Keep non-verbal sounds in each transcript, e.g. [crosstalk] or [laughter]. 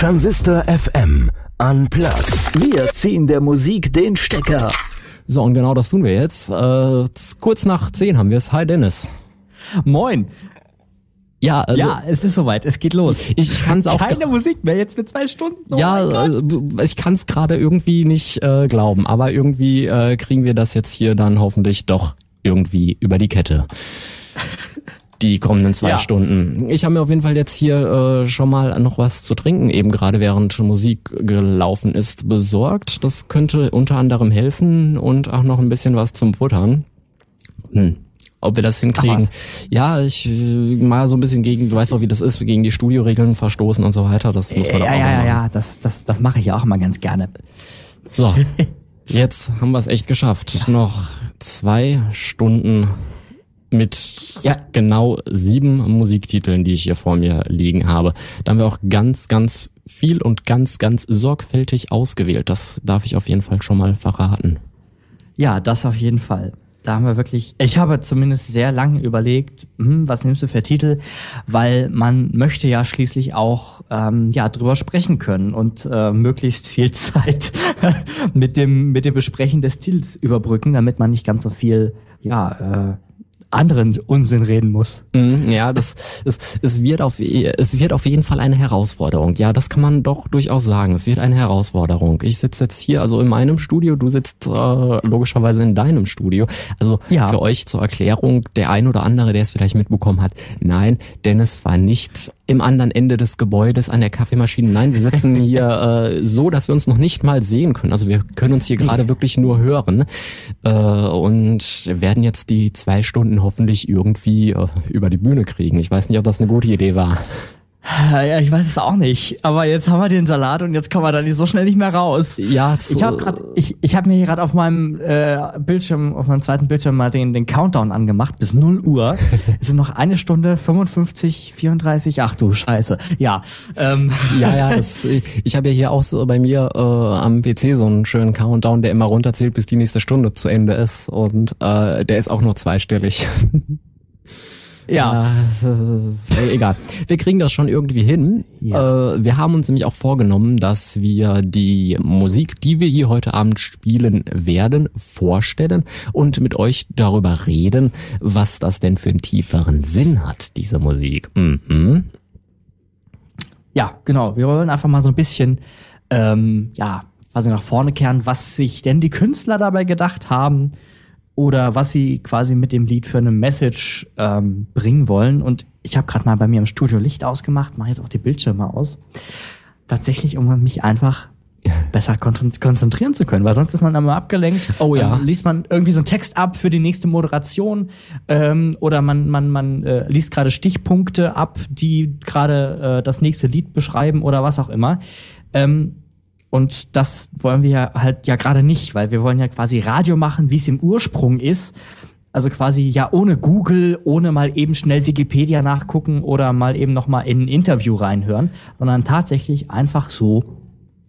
Transistor FM Unplugged. Wir ziehen der Musik den Stecker. So, und genau das tun wir jetzt. Äh, kurz nach zehn haben wir es. Hi Dennis. Moin. Ja, also, ja, es ist soweit, es geht los. Ich, ich kann es auch. Keine Musik mehr jetzt für zwei Stunden. Oh ja, äh, ich kann es gerade irgendwie nicht äh, glauben, aber irgendwie äh, kriegen wir das jetzt hier dann hoffentlich doch irgendwie über die Kette. Die kommenden zwei ja. Stunden. Ich habe mir auf jeden Fall jetzt hier äh, schon mal noch was zu trinken, eben gerade während Musik gelaufen ist, besorgt. Das könnte unter anderem helfen und auch noch ein bisschen was zum Futtern. Hm ob wir das hinkriegen. Ja, ich äh, mal so ein bisschen gegen, du weißt doch, wie das ist, gegen die Studioregeln verstoßen und so weiter. Das muss man ja, auch ja, ja, ja, das, das, das mache ich ja auch mal ganz gerne. So, [laughs] jetzt haben wir es echt geschafft. Ja. Noch zwei Stunden mit ja. genau sieben Musiktiteln, die ich hier vor mir liegen habe. Da haben wir auch ganz, ganz viel und ganz, ganz sorgfältig ausgewählt. Das darf ich auf jeden Fall schon mal verraten. Ja, das auf jeden Fall da haben wir wirklich, ich habe zumindest sehr lange überlegt, hm, was nimmst du für Titel, weil man möchte ja schließlich auch ähm, ja drüber sprechen können und äh, möglichst viel [laughs] Zeit mit dem mit dem Besprechen des Titels überbrücken, damit man nicht ganz so viel ja äh, anderen Unsinn reden muss. Mhm, ja, das, es, es, wird auf, es wird auf jeden Fall eine Herausforderung. Ja, das kann man doch durchaus sagen. Es wird eine Herausforderung. Ich sitze jetzt hier also in meinem Studio, du sitzt äh, logischerweise in deinem Studio. Also ja. für euch zur Erklärung, der ein oder andere, der es vielleicht mitbekommen hat, nein, Dennis war nicht im anderen Ende des Gebäudes an der Kaffeemaschine. Nein, wir sitzen [laughs] hier äh, so, dass wir uns noch nicht mal sehen können. Also wir können uns hier gerade wirklich nur hören äh, und werden jetzt die zwei Stunden hoffentlich irgendwie äh, über die Bühne kriegen. Ich weiß nicht, ob das eine gute Idee war. [laughs] Ja, ich weiß es auch nicht. Aber jetzt haben wir den Salat und jetzt kommen wir da nicht so schnell nicht mehr raus. Ja, zu ich habe gerade, ich, ich habe mir hier gerade auf meinem äh, Bildschirm, auf meinem zweiten Bildschirm mal den, den Countdown angemacht bis 0 Uhr. [laughs] es sind noch eine Stunde 55, 34. Ach du Scheiße. Ja. Ähm. Ja, ja. Das, [laughs] ich habe ja hier auch so bei mir äh, am PC so einen schönen Countdown, der immer runterzählt, bis die nächste Stunde zu Ende ist und äh, der ist auch nur zweistellig. Ja, äh, egal. Wir kriegen das schon irgendwie hin. Ja. Äh, wir haben uns nämlich auch vorgenommen, dass wir die Musik, die wir hier heute Abend spielen werden, vorstellen und mit euch darüber reden, was das denn für einen tieferen Sinn hat, diese Musik. Mhm. Ja, genau. Wir wollen einfach mal so ein bisschen, ähm, ja, quasi nach vorne kehren, was sich denn die Künstler dabei gedacht haben, oder was sie quasi mit dem Lied für eine Message ähm, bringen wollen. Und ich habe gerade mal bei mir im Studio Licht ausgemacht, mache jetzt auch die Bildschirme aus. Tatsächlich, um mich einfach [laughs] besser konzentrieren zu können, weil sonst ist man immer abgelenkt. Oh ja. Dann liest man irgendwie so einen Text ab für die nächste Moderation ähm, oder man man man äh, liest gerade Stichpunkte ab, die gerade äh, das nächste Lied beschreiben oder was auch immer. Ähm, und das wollen wir ja halt ja gerade nicht, weil wir wollen ja quasi Radio machen, wie es im Ursprung ist. Also quasi ja ohne Google, ohne mal eben schnell Wikipedia nachgucken oder mal eben noch mal in ein Interview reinhören, sondern tatsächlich einfach so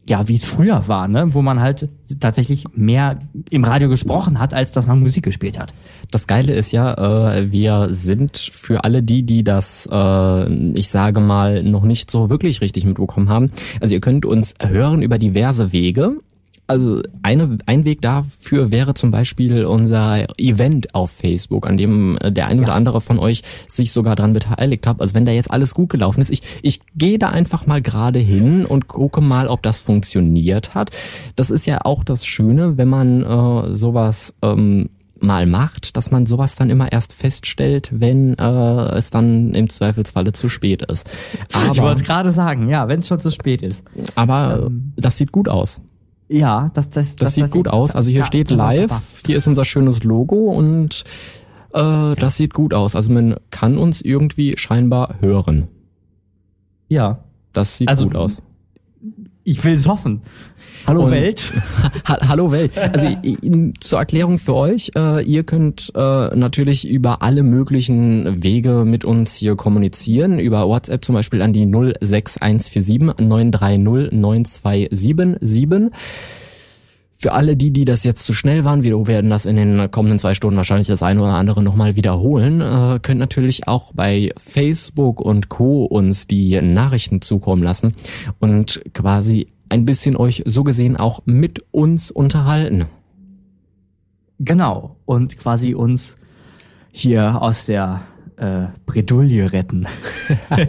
ja, wie es früher war, ne? wo man halt tatsächlich mehr im Radio gesprochen hat, als dass man Musik gespielt hat. Das Geile ist ja, äh, wir sind für alle die, die das, äh, ich sage mal, noch nicht so wirklich richtig mitbekommen haben. Also ihr könnt uns hören über diverse Wege also eine, ein Weg dafür wäre zum Beispiel unser Event auf Facebook, an dem äh, der ein ja. oder andere von euch sich sogar dran beteiligt hat. Also wenn da jetzt alles gut gelaufen ist, ich, ich gehe da einfach mal gerade hin und gucke mal, ob das funktioniert hat. Das ist ja auch das Schöne, wenn man äh, sowas ähm, mal macht, dass man sowas dann immer erst feststellt, wenn äh, es dann im Zweifelsfalle zu spät ist. Aber, ich wollte es gerade sagen, ja, wenn es schon zu spät ist. Aber ähm, das sieht gut aus. Ja, das, das, das, das sieht das gut aus. Also hier ja, steht live, hier ist unser schönes Logo und äh, das sieht gut aus. Also man kann uns irgendwie scheinbar hören. Ja. Das sieht also, gut aus. Ich will es hoffen. Hallo und, Welt. [laughs] ha Hallo Welt. Also zur Erklärung für euch, äh, ihr könnt äh, natürlich über alle möglichen Wege mit uns hier kommunizieren. Über WhatsApp zum Beispiel an die 06147 930 9277. Für alle die, die das jetzt zu schnell waren, wir werden das in den kommenden zwei Stunden wahrscheinlich das eine oder andere nochmal wiederholen, äh, könnt natürlich auch bei Facebook und Co. uns die Nachrichten zukommen lassen und quasi ein bisschen euch so gesehen auch mit uns unterhalten. Genau. Und quasi uns hier aus der äh, Bredouille retten. [laughs]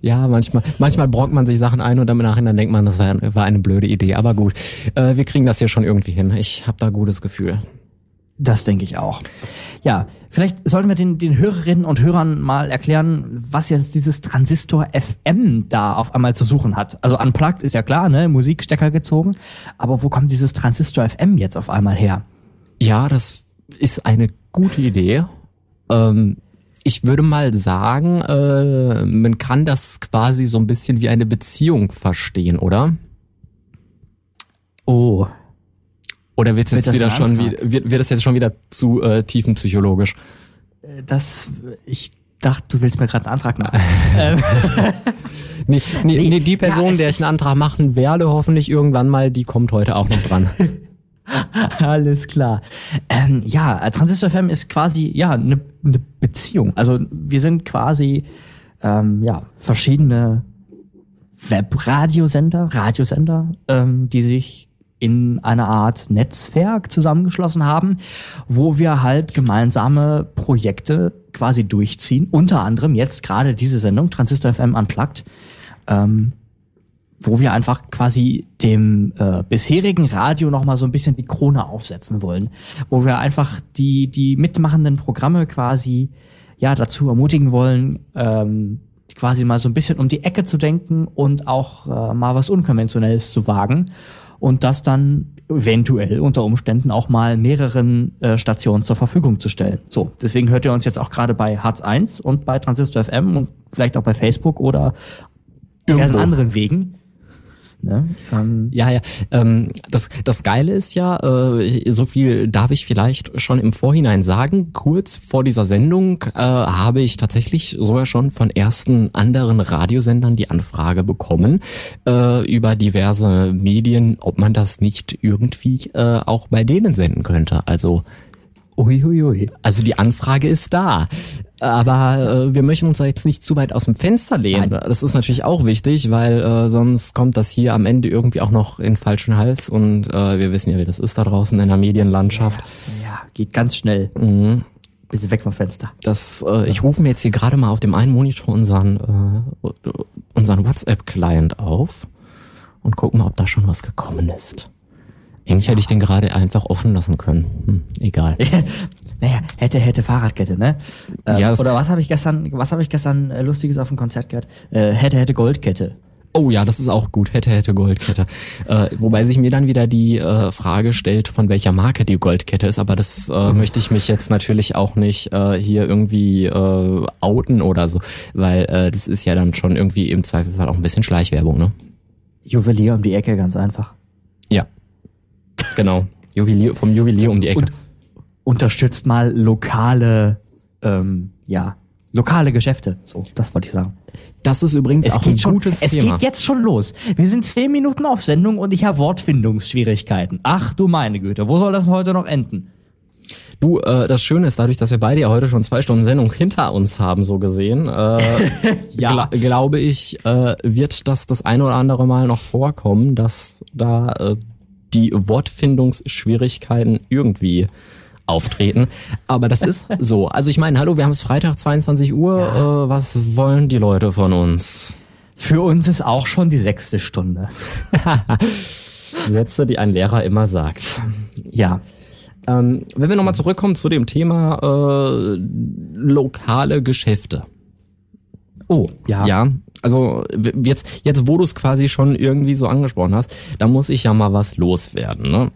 Ja, manchmal, manchmal brockt man sich Sachen ein und dann im Nachhinein denkt man, das war, war eine blöde Idee. Aber gut, äh, wir kriegen das hier schon irgendwie hin. Ich habe da gutes Gefühl. Das denke ich auch. Ja, vielleicht sollten wir den, den Hörerinnen und Hörern mal erklären, was jetzt dieses Transistor FM da auf einmal zu suchen hat. Also unplugged ist ja klar, ne, Musikstecker gezogen, aber wo kommt dieses Transistor FM jetzt auf einmal her? Ja, das ist eine gute Idee. Ähm, ich würde mal sagen, äh, man kann das quasi so ein bisschen wie eine Beziehung verstehen, oder? Oh. Oder wird's Wird jetzt das wieder schon wieder, wird, wird das jetzt schon wieder zu äh, tiefenpsychologisch? Äh, Das, ich dachte, du willst mir gerade einen Antrag machen. [laughs] ähm, [laughs] Nee, nee, Nee, die Person, ja, der ich einen Antrag machen werde, hoffentlich irgendwann mal, die kommt heute auch noch dran. [laughs] [laughs] Alles klar. Ähm, ja, Transistor FM ist quasi ja eine ne Beziehung. Also wir sind quasi ähm, ja verschiedene Webradiosender, Radiosender, ähm, die sich in einer Art Netzwerk zusammengeschlossen haben, wo wir halt gemeinsame Projekte quasi durchziehen. Unter anderem jetzt gerade diese Sendung Transistor FM Unplugged. Ähm, wo wir einfach quasi dem äh, bisherigen Radio noch mal so ein bisschen die Krone aufsetzen wollen, wo wir einfach die die mitmachenden Programme quasi ja dazu ermutigen wollen, ähm, quasi mal so ein bisschen um die Ecke zu denken und auch äh, mal was Unkonventionelles zu wagen und das dann eventuell unter Umständen auch mal mehreren äh, Stationen zur Verfügung zu stellen. So, deswegen hört ihr uns jetzt auch gerade bei Hartz 1 und bei Transistor FM und vielleicht auch bei Facebook oder diversen Irgendwo. anderen Wegen. Ne? Ähm, Ja, ja. Ähm, das, das Geile ist ja, äh, so viel darf ich vielleicht schon im Vorhinein sagen. Kurz vor dieser Sendung äh, habe ich tatsächlich sogar schon von ersten anderen Radiosendern die Anfrage bekommen äh, über diverse Medien, ob man das nicht irgendwie äh, auch bei denen senden könnte. Also Uiuiui. also die Anfrage ist da. Aber äh, wir möchten uns da jetzt nicht zu weit aus dem Fenster lehnen. Nein. Das ist natürlich auch wichtig, weil äh, sonst kommt das hier am Ende irgendwie auch noch in falschen Hals. Und äh, wir wissen ja, wie das ist da draußen in der Medienlandschaft. Ja, geht ganz schnell. Mhm. Bisschen weg vom Fenster. Das, äh, ich rufe mir jetzt hier gerade mal auf dem einen Monitor unseren, äh, unseren WhatsApp-Client auf und guck mal, ob da schon was gekommen ist. Eigentlich hätte ich den gerade einfach offen lassen können. Hm, egal. [laughs] naja, hätte, hätte Fahrradkette, ne? Ähm, Ja, oder was habe ich gestern, was habe ich gestern äh, Lustiges auf dem Konzert gehört? Äh, hätte, hätte Goldkette. Oh ja, das ist auch gut. Hätte, hätte Goldkette. Äh, wobei sich mir dann wieder die äh, Frage stellt, von welcher Marke die Goldkette ist. Aber das äh, möchte ich mich jetzt natürlich auch nicht äh, hier irgendwie äh, outen oder so. Weil äh, das ist ja dann schon irgendwie im Zweifelsfall auch ein bisschen Schleichwerbung, ne? Juwelier um die Ecke, ganz einfach. Ja. Genau. Juwelier, vom Juwelier um die Ecke. Und unterstützt mal lokale, ähm, ja, lokale Geschäfte. So, das wollte ich sagen. das ist übrigens Es auch ein schon, gutes es Thema. geht jetzt schon los. Wir sind zehn Minuten auf Sendung und ich habe Wortfindungsschwierigkeiten. Ach du meine Güte, wo soll das heute noch enden? Du, äh, das Schöne ist, dadurch, dass wir beide ja heute schon zwei Stunden Sendung hinter uns haben, so gesehen, äh, [laughs] Ja. gla glaube ich, äh, wird das das eine oder andere Mal noch vorkommen, dass da äh, die Wortfindungsschwierigkeiten irgendwie auftreten. Aber das ist so. Also ich meine, hallo, wir haben es Freitag, 22 Uhr. Äh, was wollen die Leute von uns? Für uns ist auch schon die sechste Stunde. [laughs] Sätze, die ein Lehrer immer sagt. Ja. Ähm, wenn wir nochmal zurückkommen zu dem Thema äh, lokale Geschäfte. Oh, ja. Ja, also jetzt, jetzt wo du es quasi schon irgendwie so angesprochen hast, da muss ich ja mal was loswerden. Ne?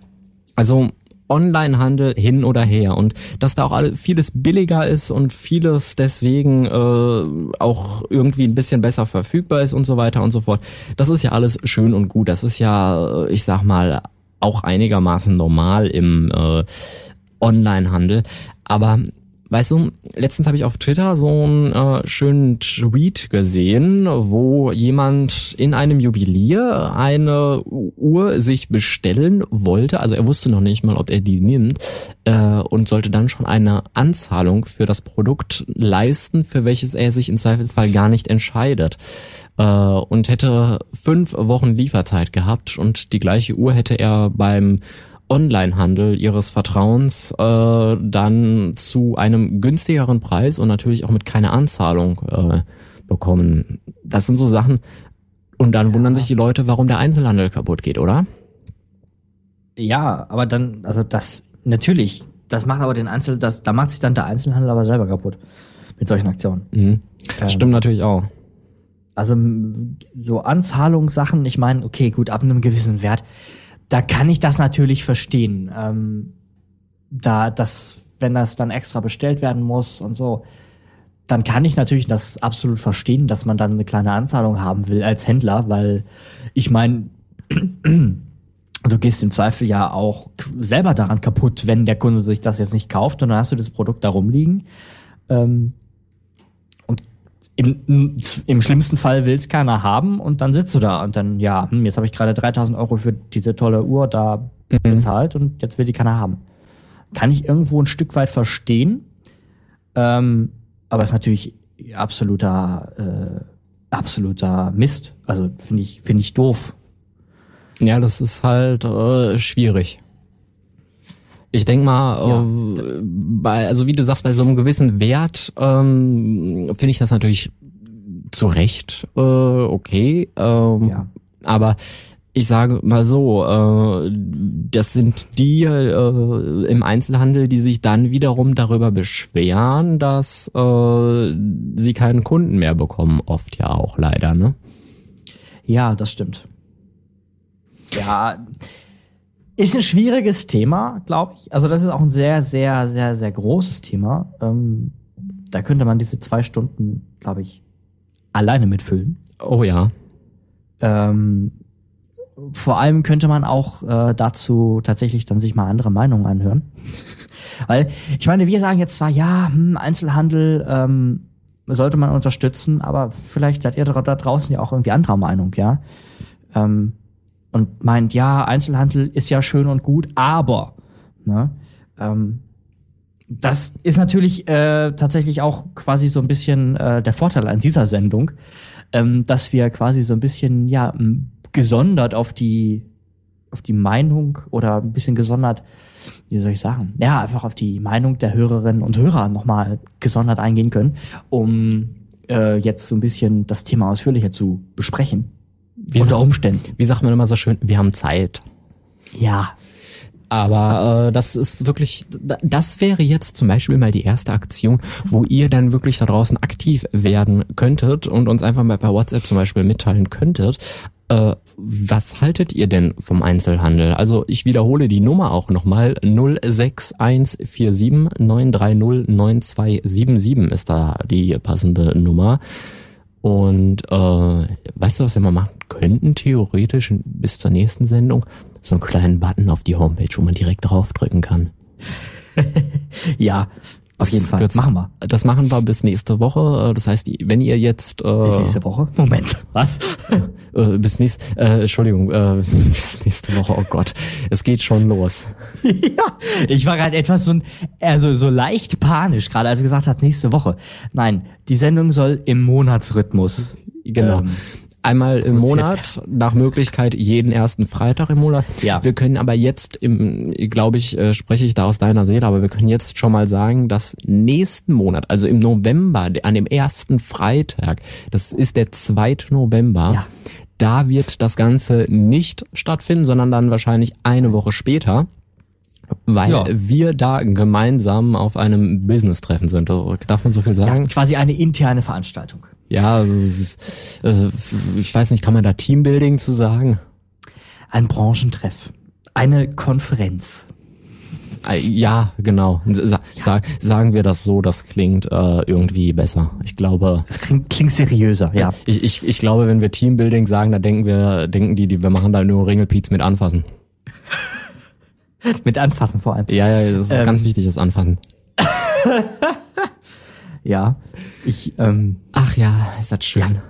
Also Onlinehandel hin oder her und dass da auch alle, vieles billiger ist und vieles deswegen äh, auch irgendwie ein bisschen besser verfügbar ist und so weiter und so fort. Das ist ja alles schön und gut. Das ist ja, äh, ich sag mal, auch einigermaßen normal im äh, Onlinehandel. Aber Weißt du, letztens habe ich auf Twitter so einen äh, schönen Tweet gesehen, wo jemand in einem Juwelier eine Uhr sich bestellen wollte. Also er wusste noch nicht mal, ob er die nimmt äh, und sollte dann schon eine Anzahlung für das Produkt leisten, für welches er sich im Zweifelsfall gar nicht entscheidet. Äh, und hätte fünf Wochen Lieferzeit gehabt und die gleiche Uhr hätte er beim Onlinehandel ihres Vertrauens äh, dann zu einem günstigeren Preis und natürlich auch mit keiner Anzahlung äh, bekommen. Das sind so Sachen. Und dann wundern sich die Leute, warum der Einzelhandel kaputt geht, oder? Ja, aber dann, also das, natürlich, das macht aber den Einzel, das, da macht sich dann der Einzelhandel aber selber kaputt. Mit solchen Aktionen. Mhm. Das stimmt natürlich auch. Also so Anzahlungssachen, ich meine, okay, gut, ab einem gewissen Wert, da kann ich das natürlich verstehen. Ähm, da das, wenn das dann extra bestellt werden muss und so, dann kann ich natürlich das absolut verstehen, dass man dann eine kleine Anzahlung haben will als Händler, weil ich meine, [clears throat] du gehst im Zweifel ja auch selber daran kaputt, wenn der Kunde sich das jetzt nicht kauft und dann hast du das Produkt da rumliegen. Ähm, im, im schlimmsten Fall will es keiner haben und dann sitzt du da und dann, ja, hm, jetzt habe ich gerade 3000 Euro für diese tolle Uhr da mhm. bezahlt und jetzt will die keiner haben. Kann ich irgendwo ein Stück weit verstehen, ähm, aber ist natürlich absoluter, äh, absoluter Mist. Also finde ich, finde ich doof. Ja, das ist halt äh, schwierig. Ich denk mal, ja. äh, bei, also wie du sagst, bei so einem gewissen Wert ähm, finde ich das natürlich zu Recht äh, okay. Ähm, ja. Aber ich sage mal so, äh, das sind die äh, im Einzelhandel, die sich dann wiederum darüber beschweren, dass äh, sie keinen Kunden mehr bekommen, oft ja auch leider, ne? Ja, das stimmt. Ja, ist ein schwieriges Thema, glaube ich. Also das ist auch ein sehr, sehr, sehr, sehr großes Thema. Ähm, da könnte man diese zwei Stunden, glaube ich, alleine mitfüllen. Oh ja. Ähm, vor allem könnte man auch äh, dazu tatsächlich dann sich mal andere Meinungen anhören. [laughs] Weil, ich meine, wir sagen jetzt zwar, ja, hm, Einzelhandel ähm, sollte man unterstützen, aber vielleicht seid ihr da draußen ja auch irgendwie anderer Meinung, ja. Ähm, und meint, ja, Einzelhandel ist ja schön und gut, aber ne, ähm, das ist natürlich äh, tatsächlich auch quasi so ein bisschen äh, der Vorteil an dieser Sendung, ähm, dass wir quasi so ein bisschen ja gesondert auf die auf die Meinung oder ein bisschen gesondert, wie soll ich sagen, ja einfach auf die Meinung der Hörerinnen und Hörer nochmal gesondert eingehen können, um äh, jetzt so ein bisschen das Thema ausführlicher zu besprechen. Wie unter Umständen. Wie sagt man immer so schön, wir haben Zeit. Ja. Aber äh, das ist wirklich, das wäre jetzt zum Beispiel mal die erste Aktion, wo ihr dann wirklich da draußen aktiv werden könntet und uns einfach mal per WhatsApp zum Beispiel mitteilen könntet. Äh, was haltet ihr denn vom Einzelhandel? Also ich wiederhole die Nummer auch nochmal. 06147 930 9277 ist da die passende Nummer. Und äh, weißt du, was wir mal machen könnten, theoretisch bis zur nächsten Sendung? So einen kleinen Button auf die Homepage, wo man direkt draufdrücken kann. [laughs] ja, auf jeden Fall. Machen wir. Das machen wir bis nächste Woche. Das heißt, wenn ihr jetzt äh, bis nächste Woche. Moment, was? [laughs] äh, bis nächste, äh, Entschuldigung, äh, [laughs] bis nächste Woche. Oh Gott, es geht schon los. [laughs] ja, ich war gerade etwas so, also so leicht panisch gerade, als du gesagt hast nächste Woche. Nein, die Sendung soll im Monatsrhythmus. Genau. Ähm, Einmal im Monat, nach Möglichkeit jeden ersten Freitag im Monat. Ja. Wir können aber jetzt im, glaube ich, äh, spreche ich da aus deiner Seele, aber wir können jetzt schon mal sagen, dass nächsten Monat, also im November, an dem ersten Freitag, das ist der 2. November, ja. da wird das Ganze nicht stattfinden, sondern dann wahrscheinlich eine Woche später weil ja. wir da gemeinsam auf einem Business-Treffen sind. Darf man so viel sagen? Ja, quasi eine interne Veranstaltung. Ja, ist, äh, ich weiß nicht, kann man da Teambuilding zu sagen? Ein Branchentreff. Eine Konferenz. Äh, ja, genau. Sa ja. sagen wir das so, das klingt äh, irgendwie besser. Ich glaube. Es klingt, klingt seriöser, ja. Ich, ich, ich glaube, wenn wir Teambuilding sagen, da denken wir, denken die, die wir machen da nur Ringelpiez mit anfassen. [laughs] mit anfassen vor allem. Ja, ja, das ist ähm. ganz wichtig, das Anfassen. [laughs] Ja, ich, ähm, Ach ja, ist das schön.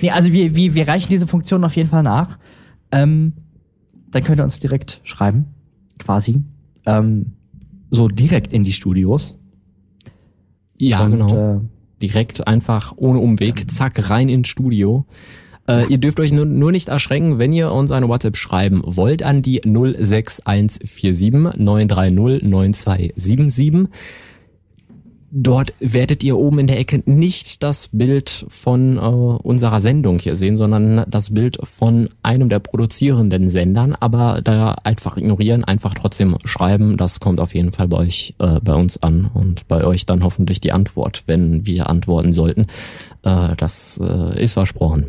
Nee, also wir, wir, wir reichen diese Funktion auf jeden Fall nach. Ähm, dann könnt ihr uns direkt schreiben, quasi. Ähm, so direkt in die Studios. Ja, Und, genau. Äh, Direkt einfach ohne Umweg, zack, rein ins Studio. Äh, ihr dürft euch nur, nur nicht erschrecken, wenn ihr uns eine WhatsApp schreiben wollt an die 06147 930 9277. Dort werdet ihr oben in der Ecke nicht das Bild von äh, unserer Sendung hier sehen, sondern das Bild von einem der produzierenden Sendern. Aber da einfach ignorieren, einfach trotzdem schreiben. Das kommt auf jeden Fall bei euch, äh, bei uns an und bei euch dann hoffentlich die Antwort, wenn wir antworten sollten. Äh, das äh, ist versprochen.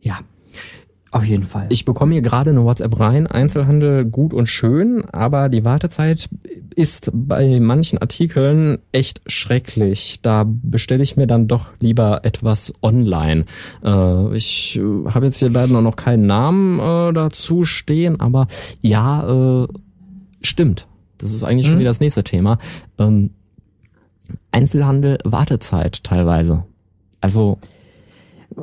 ja, auf jeden Fall. Ich bekomme hier gerade eine WhatsApp rein, Einzelhandel gut und schön, aber die Wartezeit ist bei manchen Artikeln echt schrecklich. Da bestelle ich mir dann doch lieber etwas online. Äh, ich äh, habe jetzt hier leider noch keinen Namen äh, dazu stehen, aber ja, äh, stimmt. Das ist eigentlich schon Mhm. wieder das nächste Thema. Ähm, Einzelhandel, Wartezeit teilweise. Also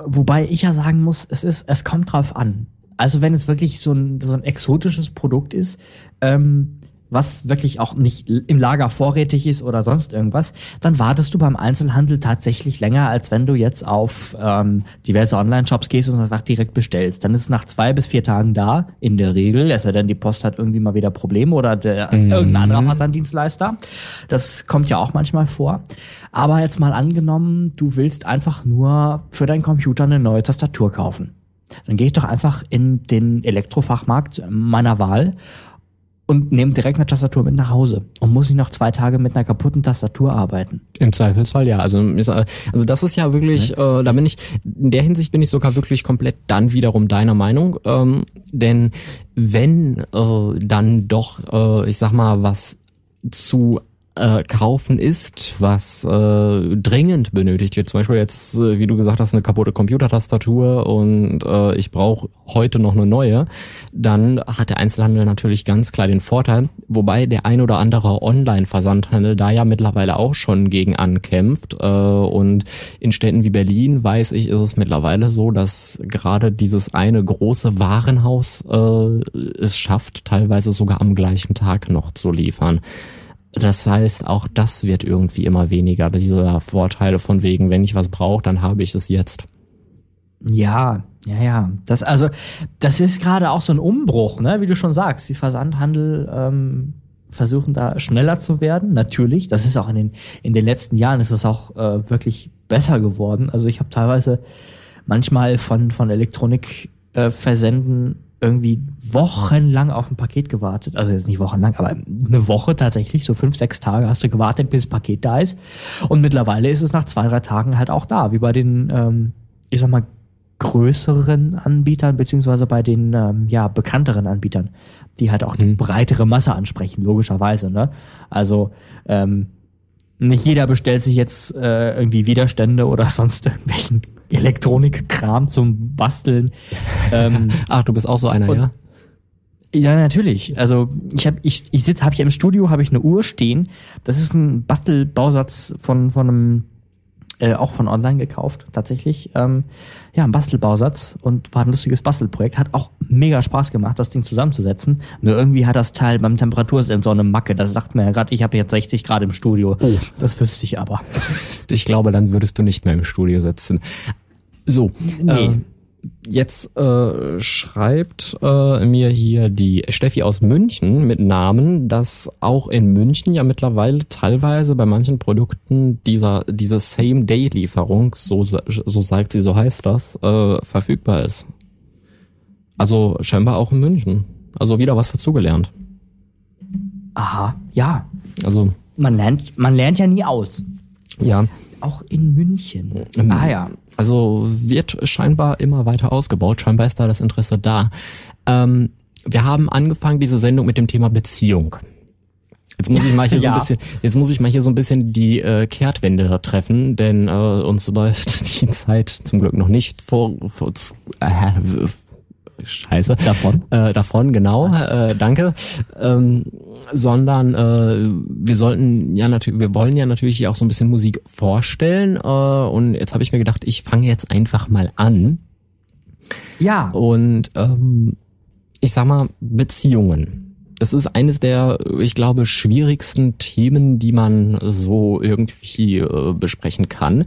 Wobei ich ja sagen muss, es ist, es kommt drauf an. Also wenn es wirklich so ein, so ein exotisches Produkt ist, ähm, was wirklich auch nicht im Lager vorrätig ist oder sonst irgendwas, dann wartest du beim Einzelhandel tatsächlich länger, als wenn du jetzt auf ähm, diverse Online-Shops gehst und einfach direkt bestellst. Dann ist es nach zwei bis vier Tagen da, in der Regel, es sei denn, die Post hat irgendwie mal wieder Probleme oder der, Mhm. irgendein anderer Versanddienstleister. Das kommt ja auch manchmal vor. Aber jetzt mal angenommen, du willst einfach nur für deinen Computer eine neue Tastatur kaufen. Dann gehe ich doch einfach in den Elektrofachmarkt meiner Wahl und nehme direkt eine Tastatur mit nach Hause und muss nicht noch zwei Tage mit einer kaputten Tastatur arbeiten. Im Zweifelsfall ja. Also, äh, also das ist ja wirklich, äh, da bin ich, in der Hinsicht bin ich sogar wirklich komplett dann wiederum deiner Meinung. Ähm, denn wenn äh, dann doch, äh, ich sag mal, was zu äh, kaufen ist, was äh, dringend benötigt wird. Zum Beispiel jetzt, äh, wie du gesagt hast, eine kaputte Computertastatur und äh, ich brauche heute noch eine neue, dann hat der Einzelhandel natürlich ganz klar den Vorteil, wobei der ein oder andere Online-Versandhandel da ja mittlerweile auch schon gegen ankämpft. Äh, und in Städten wie Berlin, weiß ich, ist es mittlerweile so, dass gerade dieses eine große Warenhaus äh, es schafft, teilweise sogar am gleichen Tag noch zu liefern. Das heißt, auch das wird irgendwie immer weniger. Diese Vorteile von wegen, wenn ich was brauche, dann habe ich es jetzt. Ja, ja, ja. Das also, das ist gerade auch so ein Umbruch, ne? Wie du schon sagst, die Versandhandel ähm, versuchen da schneller zu werden. Natürlich, das ist auch in den in den letzten Jahren ist es auch äh, wirklich besser geworden. Also ich habe teilweise manchmal von von Elektronik äh, Versenden irgendwie wochenlang auf ein Paket gewartet. Also jetzt nicht wochenlang, aber eine Woche tatsächlich, so fünf, sechs Tage hast du gewartet, bis das Paket da ist. Und mittlerweile ist es nach zwei, drei Tagen halt auch da, wie bei den, ähm, ich sag mal, größeren Anbietern, beziehungsweise bei den ähm, ja, bekannteren Anbietern, die halt auch die Mhm. breitere Masse ansprechen, logischerweise. Ne? Also ähm, nicht jeder bestellt sich jetzt äh, irgendwie Widerstände oder [laughs] sonst irgendwelchen Elektronikkram zum Basteln. ähm, [laughs] Ach, du bist auch so einer, ja? ja, natürlich. Also ich habe ich ich sitze habe hier im Studio habe ich eine Uhr stehen. Das ist ein Bastelbausatz von von einem äh, auch von online gekauft tatsächlich. Ähm, ja, ein Bastelbausatz und war ein lustiges Bastelprojekt. Hat auch mega Spaß gemacht, das Ding zusammenzusetzen. Nur irgendwie hat das Teil beim Temperatursensor eine Macke. Das sagt mir ja gerade, ich habe jetzt 60 Grad im Studio. Oh. Das wüsste ich aber. Ich glaube, dann würdest du nicht mehr im Studio sitzen. So, Nee. äh, jetzt äh, schreibt äh, mir hier die Steffi aus München mit Namen, dass auch in München ja mittlerweile teilweise bei manchen Produkten dieser diese Same-Day-Lieferung, so, so sagt sie, so heißt das, äh, verfügbar ist. Also scheinbar auch in München. Also wieder was dazugelernt. Aha, ja. Also Man lernt, man lernt ja nie aus. ja, Auch in München. Ähm, Ah ja. Also wird scheinbar immer weiter ausgebaut. Scheinbar ist da das Interesse da. Ähm, wir haben angefangen diese Sendung mit dem Thema Beziehung. Jetzt muss ich mal hier so [laughs] Ja. ein bisschen, jetzt muss ich mal hier so ein bisschen die äh, Kehrtwende treffen, denn äh, uns läuft [laughs] die Zeit zum Glück noch nicht vor, vor zu, äh, Scheiße. Davon? Äh, davon, genau. Äh, danke. Ähm, sondern äh, wir sollten ja natürlich, wir wollen ja natürlich auch so ein bisschen Musik vorstellen. Äh, und jetzt habe ich mir gedacht, ich fange jetzt einfach mal an. Ja. Und ähm, ich sag mal, Beziehungen. Das ist eines der, ich glaube, schwierigsten Themen, die man so irgendwie äh, besprechen kann.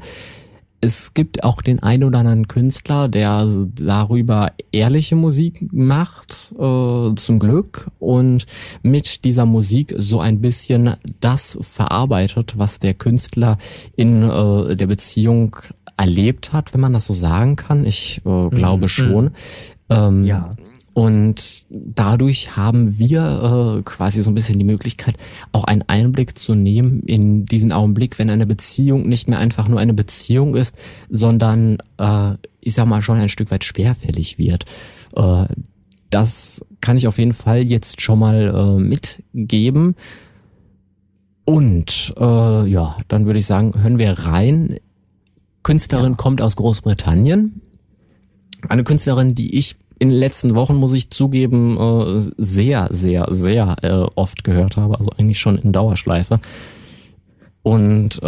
Es gibt auch den einen oder anderen Künstler, der darüber ehrliche Musik macht, äh, zum Glück, und mit dieser Musik so ein bisschen das verarbeitet, was der Künstler in äh, der Beziehung erlebt hat, wenn man das so sagen kann. Ich äh, glaube Mhm. schon. Ähm, Ja. Und dadurch haben wir äh, quasi so ein bisschen die Möglichkeit, auch einen Einblick zu nehmen in diesen Augenblick, wenn eine Beziehung nicht mehr einfach nur eine Beziehung ist, sondern, äh, ich sag mal, schon ein Stück weit schwerfällig wird. Äh, das kann ich auf jeden Fall jetzt schon mal äh, mitgeben. Und äh, ja, dann würde ich sagen, hören wir rein. Künstlerin kommt aus Großbritannien. Eine Künstlerin, die ich in den letzten Wochen, muss ich zugeben, äh, sehr, sehr, sehr äh, oft gehört habe. Also eigentlich schon in Dauerschleife. Und äh,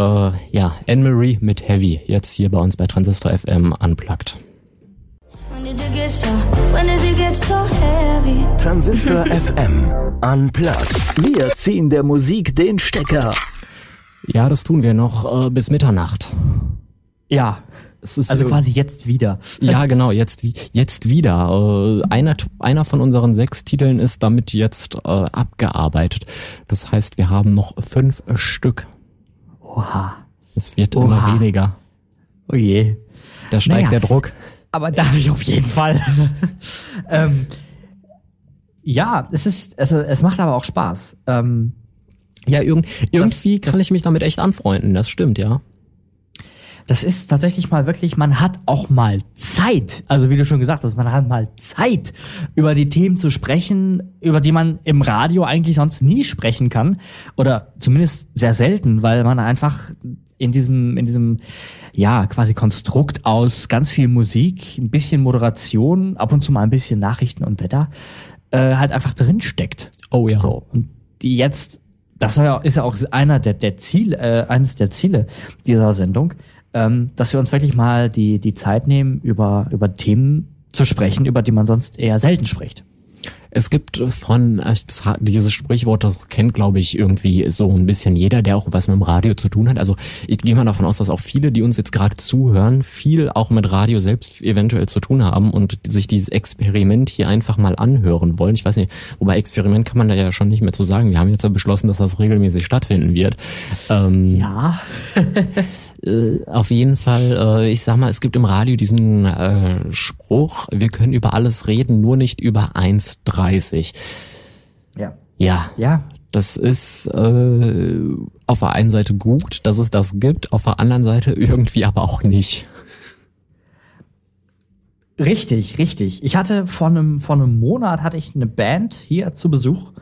ja, Anne-Marie mit Heavy, jetzt hier bei uns bei Transistor FM unplugged. So? So? Transistor [laughs] FM Unplugged. Wir ziehen der Musik den Stecker. Ja, das tun wir noch äh, bis Mitternacht. Ja. Also äh, quasi jetzt wieder. Ja, genau, jetzt, jetzt wieder. Äh, einer, einer von unseren sechs Titeln ist damit jetzt äh, abgearbeitet. Das heißt, wir haben noch fünf Stück. Oha. Es wird Oha. immer weniger. Oh je. Da steigt Naja. der Druck. Aber dadurch [laughs] auf jeden Fall. [laughs] ähm, ja, es ist, also es macht aber auch Spaß. Ähm, Ja, irgend, irgendwie das- kann ich mich damit echt anfreunden. Das stimmt, ja. Das ist tatsächlich mal wirklich, man hat auch mal Zeit, also wie du schon gesagt hast, man hat mal Zeit, über die Themen zu sprechen, über die man im Radio eigentlich sonst nie sprechen kann. Oder zumindest sehr selten, weil man einfach in diesem, in diesem, ja, quasi Konstrukt aus ganz viel Musik, ein bisschen Moderation, ab und zu mal ein bisschen Nachrichten und Wetter, äh, halt einfach drin steckt. Oh ja. So, und die jetzt, das ist ja auch einer der, der Ziel, äh, eines der Ziele dieser Sendung, ähm, dass wir uns wirklich mal die, die Zeit nehmen, über, über Themen zu sprechen, über die man sonst eher selten spricht. Es gibt von, äh, dieses Sprichwort, das kennt, glaube ich, irgendwie so ein bisschen jeder, der auch was mit dem Radio zu tun hat. Also ich gehe mal davon aus, dass auch viele, die uns jetzt gerade zuhören, viel auch mit Radio selbst eventuell zu tun haben und sich dieses Experiment hier einfach mal anhören wollen. Ich weiß nicht, wobei Experiment kann man da ja schon nicht mehr zu sagen. Wir haben jetzt ja beschlossen, dass das regelmäßig stattfinden wird. Ähm, Ja. [laughs] äh, auf jeden Fall, äh, ich sag mal, es gibt im Radio diesen äh, Spruch, wir können über alles reden, nur nicht über 1,30. Ja. Ja, Ja. das ist äh, auf der einen Seite gut, dass es das gibt, auf der anderen Seite [laughs] irgendwie aber auch nicht. Richtig, richtig. Ich hatte vor einem, vor einem Monat hatte ich eine Band hier zu Besuch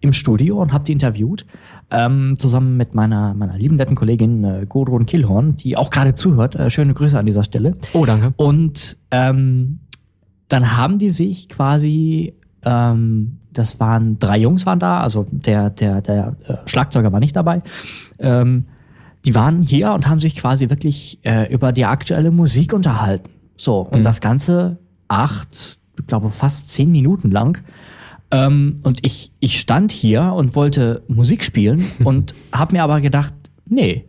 im Studio und habe die interviewt, ähm, zusammen mit meiner, meiner lieben netten Kollegin äh, Gudrun Killhorn, die auch gerade zuhört. Äh, schöne Grüße an dieser Stelle. Oh, danke. Und ähm, dann haben die sich quasi, ähm, das waren drei Jungs waren da, also der der der äh, Schlagzeuger war nicht dabei. Ähm, die waren hier und haben sich quasi wirklich äh, über die aktuelle Musik unterhalten. So und Mhm. das Ganze acht, ich glaube fast zehn Minuten lang. Ähm, und ich ich stand hier und wollte Musik spielen [laughs] und habe mir aber gedacht, nee,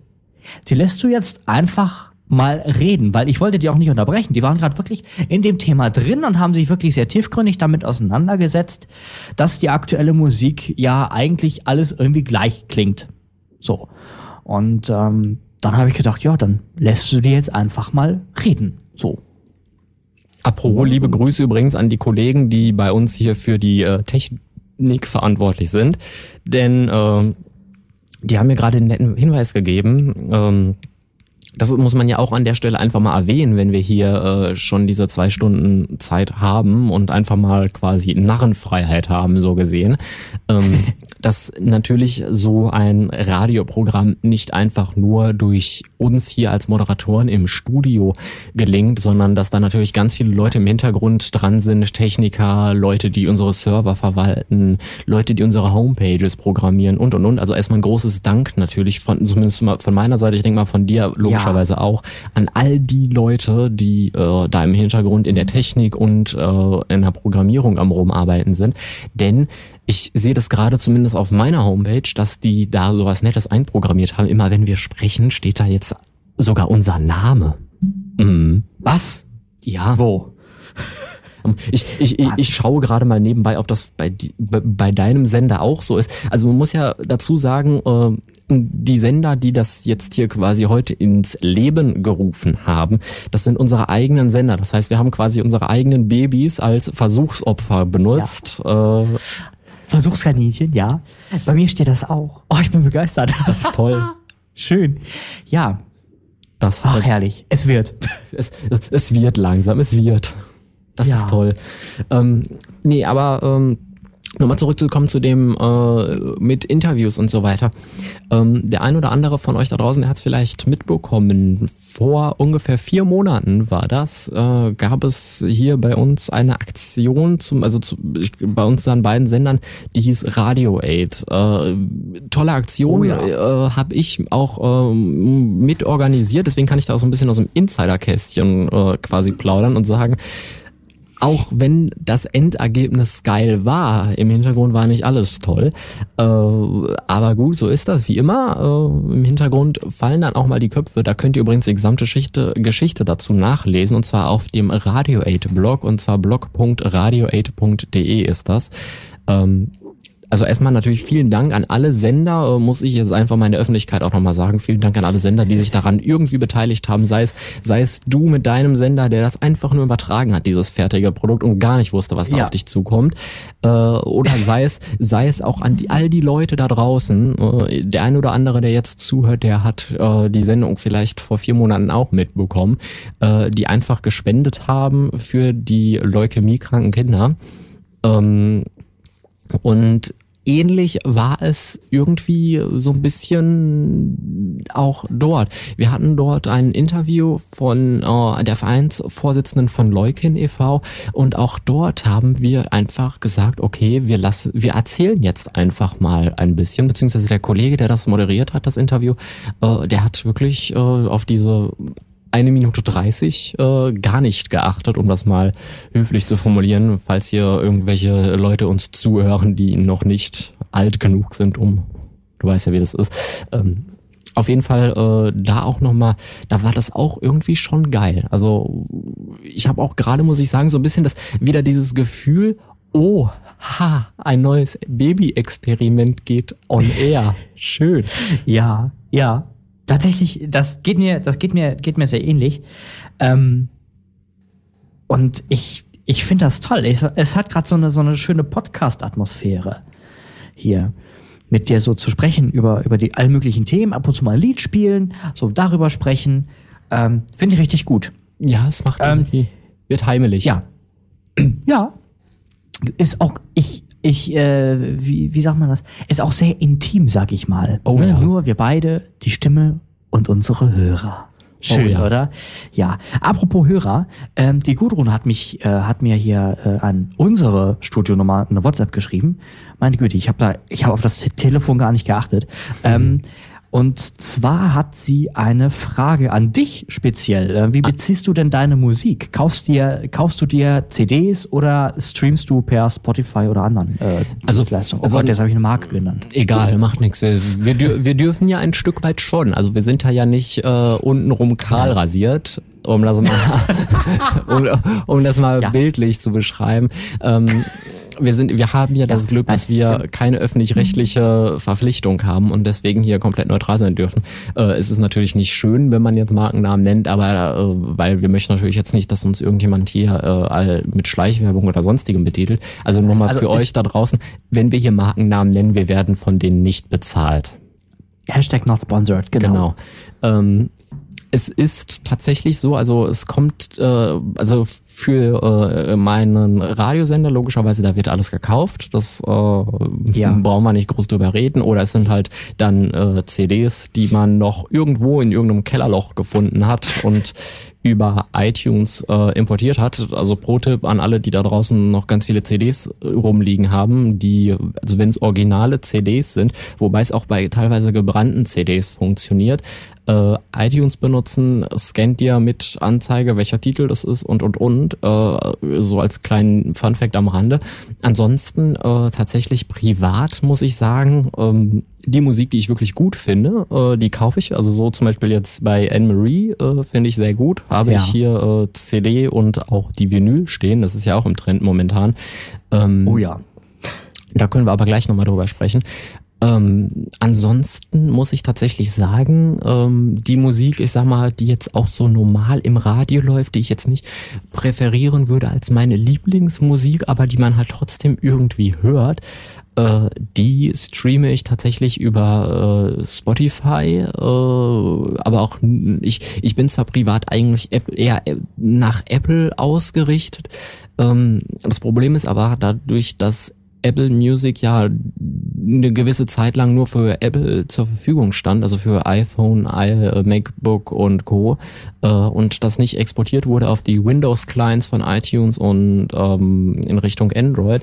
die lässt du jetzt einfach mal reden, weil ich wollte die auch nicht unterbrechen. Die waren gerade wirklich in dem Thema drin und haben sich wirklich sehr tiefgründig damit auseinandergesetzt, dass die aktuelle Musik ja eigentlich alles irgendwie gleich klingt. So. Und ähm, dann habe ich gedacht, ja, dann lässt du die jetzt einfach mal reden. So. Apropos, liebe Grüße übrigens an die Kollegen, die bei uns hier für die äh, Technik verantwortlich sind. Denn ähm, die haben mir gerade einen netten Hinweis gegeben. Ähm, das muss man ja auch an der Stelle einfach mal erwähnen, wenn wir hier äh, schon diese zwei Stunden Zeit haben und einfach mal quasi Narrenfreiheit haben, so gesehen. Ähm, [laughs] dass natürlich so ein Radioprogramm nicht einfach nur durch uns hier als Moderatoren im Studio gelingt, sondern dass da natürlich ganz viele Leute im Hintergrund dran sind, Techniker, Leute, die unsere Server verwalten, Leute, die unsere Homepages programmieren und und und. Also erstmal ein großes Dank natürlich von zumindest mal von meiner Seite, ich denke mal von dir logischerweise auch, an all die Leute, die äh, da im Hintergrund in der Technik und äh, in der Programmierung am rumarbeiten sind. Denn ich sehe das gerade zumindest auf meiner Homepage, dass die da sowas Nettes einprogrammiert haben. Immer wenn wir sprechen, steht da jetzt sogar unser Name. Mhm. Was? Ja. Wo? Ich, ich, ich, ich schaue gerade mal nebenbei, ob das bei, bei- deinem Sender auch so ist. Also man muss ja dazu sagen, äh, die Sender, die das jetzt hier quasi heute ins Leben gerufen haben, das sind unsere eigenen Sender. Das heißt, wir haben quasi unsere eigenen Babys als Versuchsopfer benutzt. Äh, Versuchskaninchen, ja. Bei mir steht das auch. Oh, ich bin begeistert. das ist toll. [laughs] Schön. Ja. Das Ach, hat, herrlich. Es wird. [laughs] es, es wird langsam, es wird. Das Ja. ist toll. Ähm, nee, aber ähm, nochmal zurückzukommen zu dem äh, mit Interviews und so weiter. Ähm, der ein oder andere von euch da draußen, der hat es vielleicht mitbekommen. Vor ungefähr vier Monaten war das, äh, gab es hier bei uns eine Aktion zum, also zu, bei uns an beiden Sendern, die hieß Radio Aid. Äh, tolle Aktion, Oh ja. äh, habe ich auch ähm, mit organisiert. Deswegen kann ich da auch so ein bisschen aus dem Insiderkästchen äh, quasi plaudern und sagen, auch wenn das Endergebnis geil war, im Hintergrund war nicht alles toll. Äh, aber gut, so ist das wie immer. Äh, Im Hintergrund fallen dann auch mal die Köpfe. Da könnt ihr übrigens die gesamte Geschichte, Geschichte dazu nachlesen und zwar auf dem Radio 8 Blog und zwar blog.radio8.de ist das. Ähm, also erstmal natürlich vielen Dank an alle Sender, äh, muss ich jetzt einfach mal in der Öffentlichkeit auch nochmal sagen. Vielen Dank an alle Sender, die sich daran irgendwie beteiligt haben. Sei es, sei es du mit deinem Sender, der das einfach nur übertragen hat, dieses fertige Produkt und gar nicht wusste, was da Ja. auf dich zukommt. Äh, oder sei es, sei es auch an die, all die Leute da draußen. Äh, der eine oder andere, der jetzt zuhört, der hat äh, die Sendung vielleicht vor vier Monaten auch mitbekommen, äh, die einfach gespendet haben für die leukämiekranken Kinder. Ähm, und ähnlich war es irgendwie so ein bisschen auch dort. Wir hatten dort ein Interview von äh, der Vereinsvorsitzenden von Leukin e.V. und auch dort haben wir einfach gesagt, okay, wir lassen, wir erzählen jetzt einfach mal ein bisschen, beziehungsweise der Kollege, der das moderiert hat, das Interview, äh, der hat wirklich äh, auf diese eine Minute 30 äh, gar nicht geachtet, um das mal höflich zu formulieren, falls hier irgendwelche Leute uns zuhören, die noch nicht alt genug sind, um, du weißt ja, wie das ist. Ähm, auf jeden Fall äh, da auch nochmal, da war das auch irgendwie schon geil. Also ich habe auch gerade, muss ich sagen, so ein bisschen das wieder dieses Gefühl, oh, ha, ein neues Baby-Experiment geht on air. Schön. Ja, ja. Tatsächlich, das geht mir, das geht mir, geht mir sehr ähnlich. Ähm, und ich, ich finde das toll. Es, es hat gerade so eine, so eine schöne Podcast-Atmosphäre hier mit dir so zu sprechen über, über die all möglichen Themen, ab und zu mal ein Lied spielen, so darüber sprechen. Ähm, finde ich richtig gut. Ja, es macht Ähm, irgendwie, wird heimelig. Ja. [clears throat] Ja. Ist auch, ich, ich, äh, wie, wie sagt man das? Ist auch sehr intim, sag ich mal. Oh Ne? ja. Nur wir beide, die Stimme und unsere Hörer. Schön, Oh ja. oder? Ja. Apropos Hörer, ähm, die Gudrun hat mich, äh, hat mir hier äh, an unsere Studionummer eine WhatsApp geschrieben. Meine Güte, ich habe da, ich habe auf das Telefon gar nicht geachtet. Ähm, und zwar hat sie eine Frage an dich speziell. Äh, Wie beziehst du denn deine Musik? Kaufst, dir, kaufst du dir CDs oder streamst du per Spotify oder anderen äh, Also- Dienstleistungen? Oh also- Gott, jetzt habe ich eine Marke genannt. Egal, macht nichts. Wir, wir, wir dürfen ja ein Stück weit schon. Also wir sind da ja nicht äh, untenrum kahl rasiert, um das mal, [laughs] [laughs] um, um das mal Ja. bildlich zu beschreiben. Ähm, wir sind, wir haben ja das Glück, dass wir keine öffentlich-rechtliche Verpflichtung haben und deswegen hier komplett neutral sein dürfen. Äh, es ist natürlich nicht schön, wenn man jetzt Markennamen nennt, aber äh, weil wir möchten natürlich jetzt nicht, dass uns irgendjemand hier äh, mit Schleichwerbung oder sonstigem betitelt. Also nochmal Also für euch da draußen, wenn wir hier Markennamen nennen, wir werden von denen nicht bezahlt. Hashtag not sponsored, genau. Genau. Ähm, es ist tatsächlich so, also es kommt, äh, also für äh, meinen Radiosender, logischerweise, da wird alles gekauft. Das äh, Ja. brauchen wir nicht groß drüber reden. Oder es sind halt dann äh, CDs, die man noch irgendwo in irgendeinem Kellerloch gefunden hat und über iTunes äh, importiert hat. Also Pro-Tipp an alle, die da draußen noch ganz viele CDs rumliegen haben, die, also wenn es originale CDs sind, wobei es auch bei teilweise gebrannten CDs funktioniert, äh, iTunes benutzen, scannt dir mit Anzeige, welcher Titel das ist und und und, äh, so als kleinen Funfact am Rande. Ansonsten äh, tatsächlich privat muss ich sagen, ähm, die Musik, die ich wirklich gut finde, äh, die kaufe ich. Also so zum Beispiel jetzt bei Anne-Marie äh, finde ich sehr gut. Habe Ja. ich hier äh, CD und auch die Vinyl stehen. Das ist ja auch im Trend momentan. Ähm, Oh ja. da können wir aber gleich nochmal drüber sprechen. Ähm, ansonsten muss ich tatsächlich sagen, ähm, die Musik, ich sag mal, die jetzt auch so normal im Radio läuft, die ich jetzt nicht präferieren würde als meine Lieblingsmusik, aber die man halt trotzdem irgendwie hört, äh, die streame ich tatsächlich über äh, Spotify, äh, aber auch ich, ich bin zwar privat eigentlich eher nach Apple ausgerichtet. Ähm, das Problem ist aber dadurch, dass Apple Music ja eine gewisse Zeit lang nur für Apple zur Verfügung stand, also für iPhone, äh, MacBook und Co. Äh, und das nicht exportiert wurde auf die Windows-Clients von iTunes und ähm, in Richtung Android,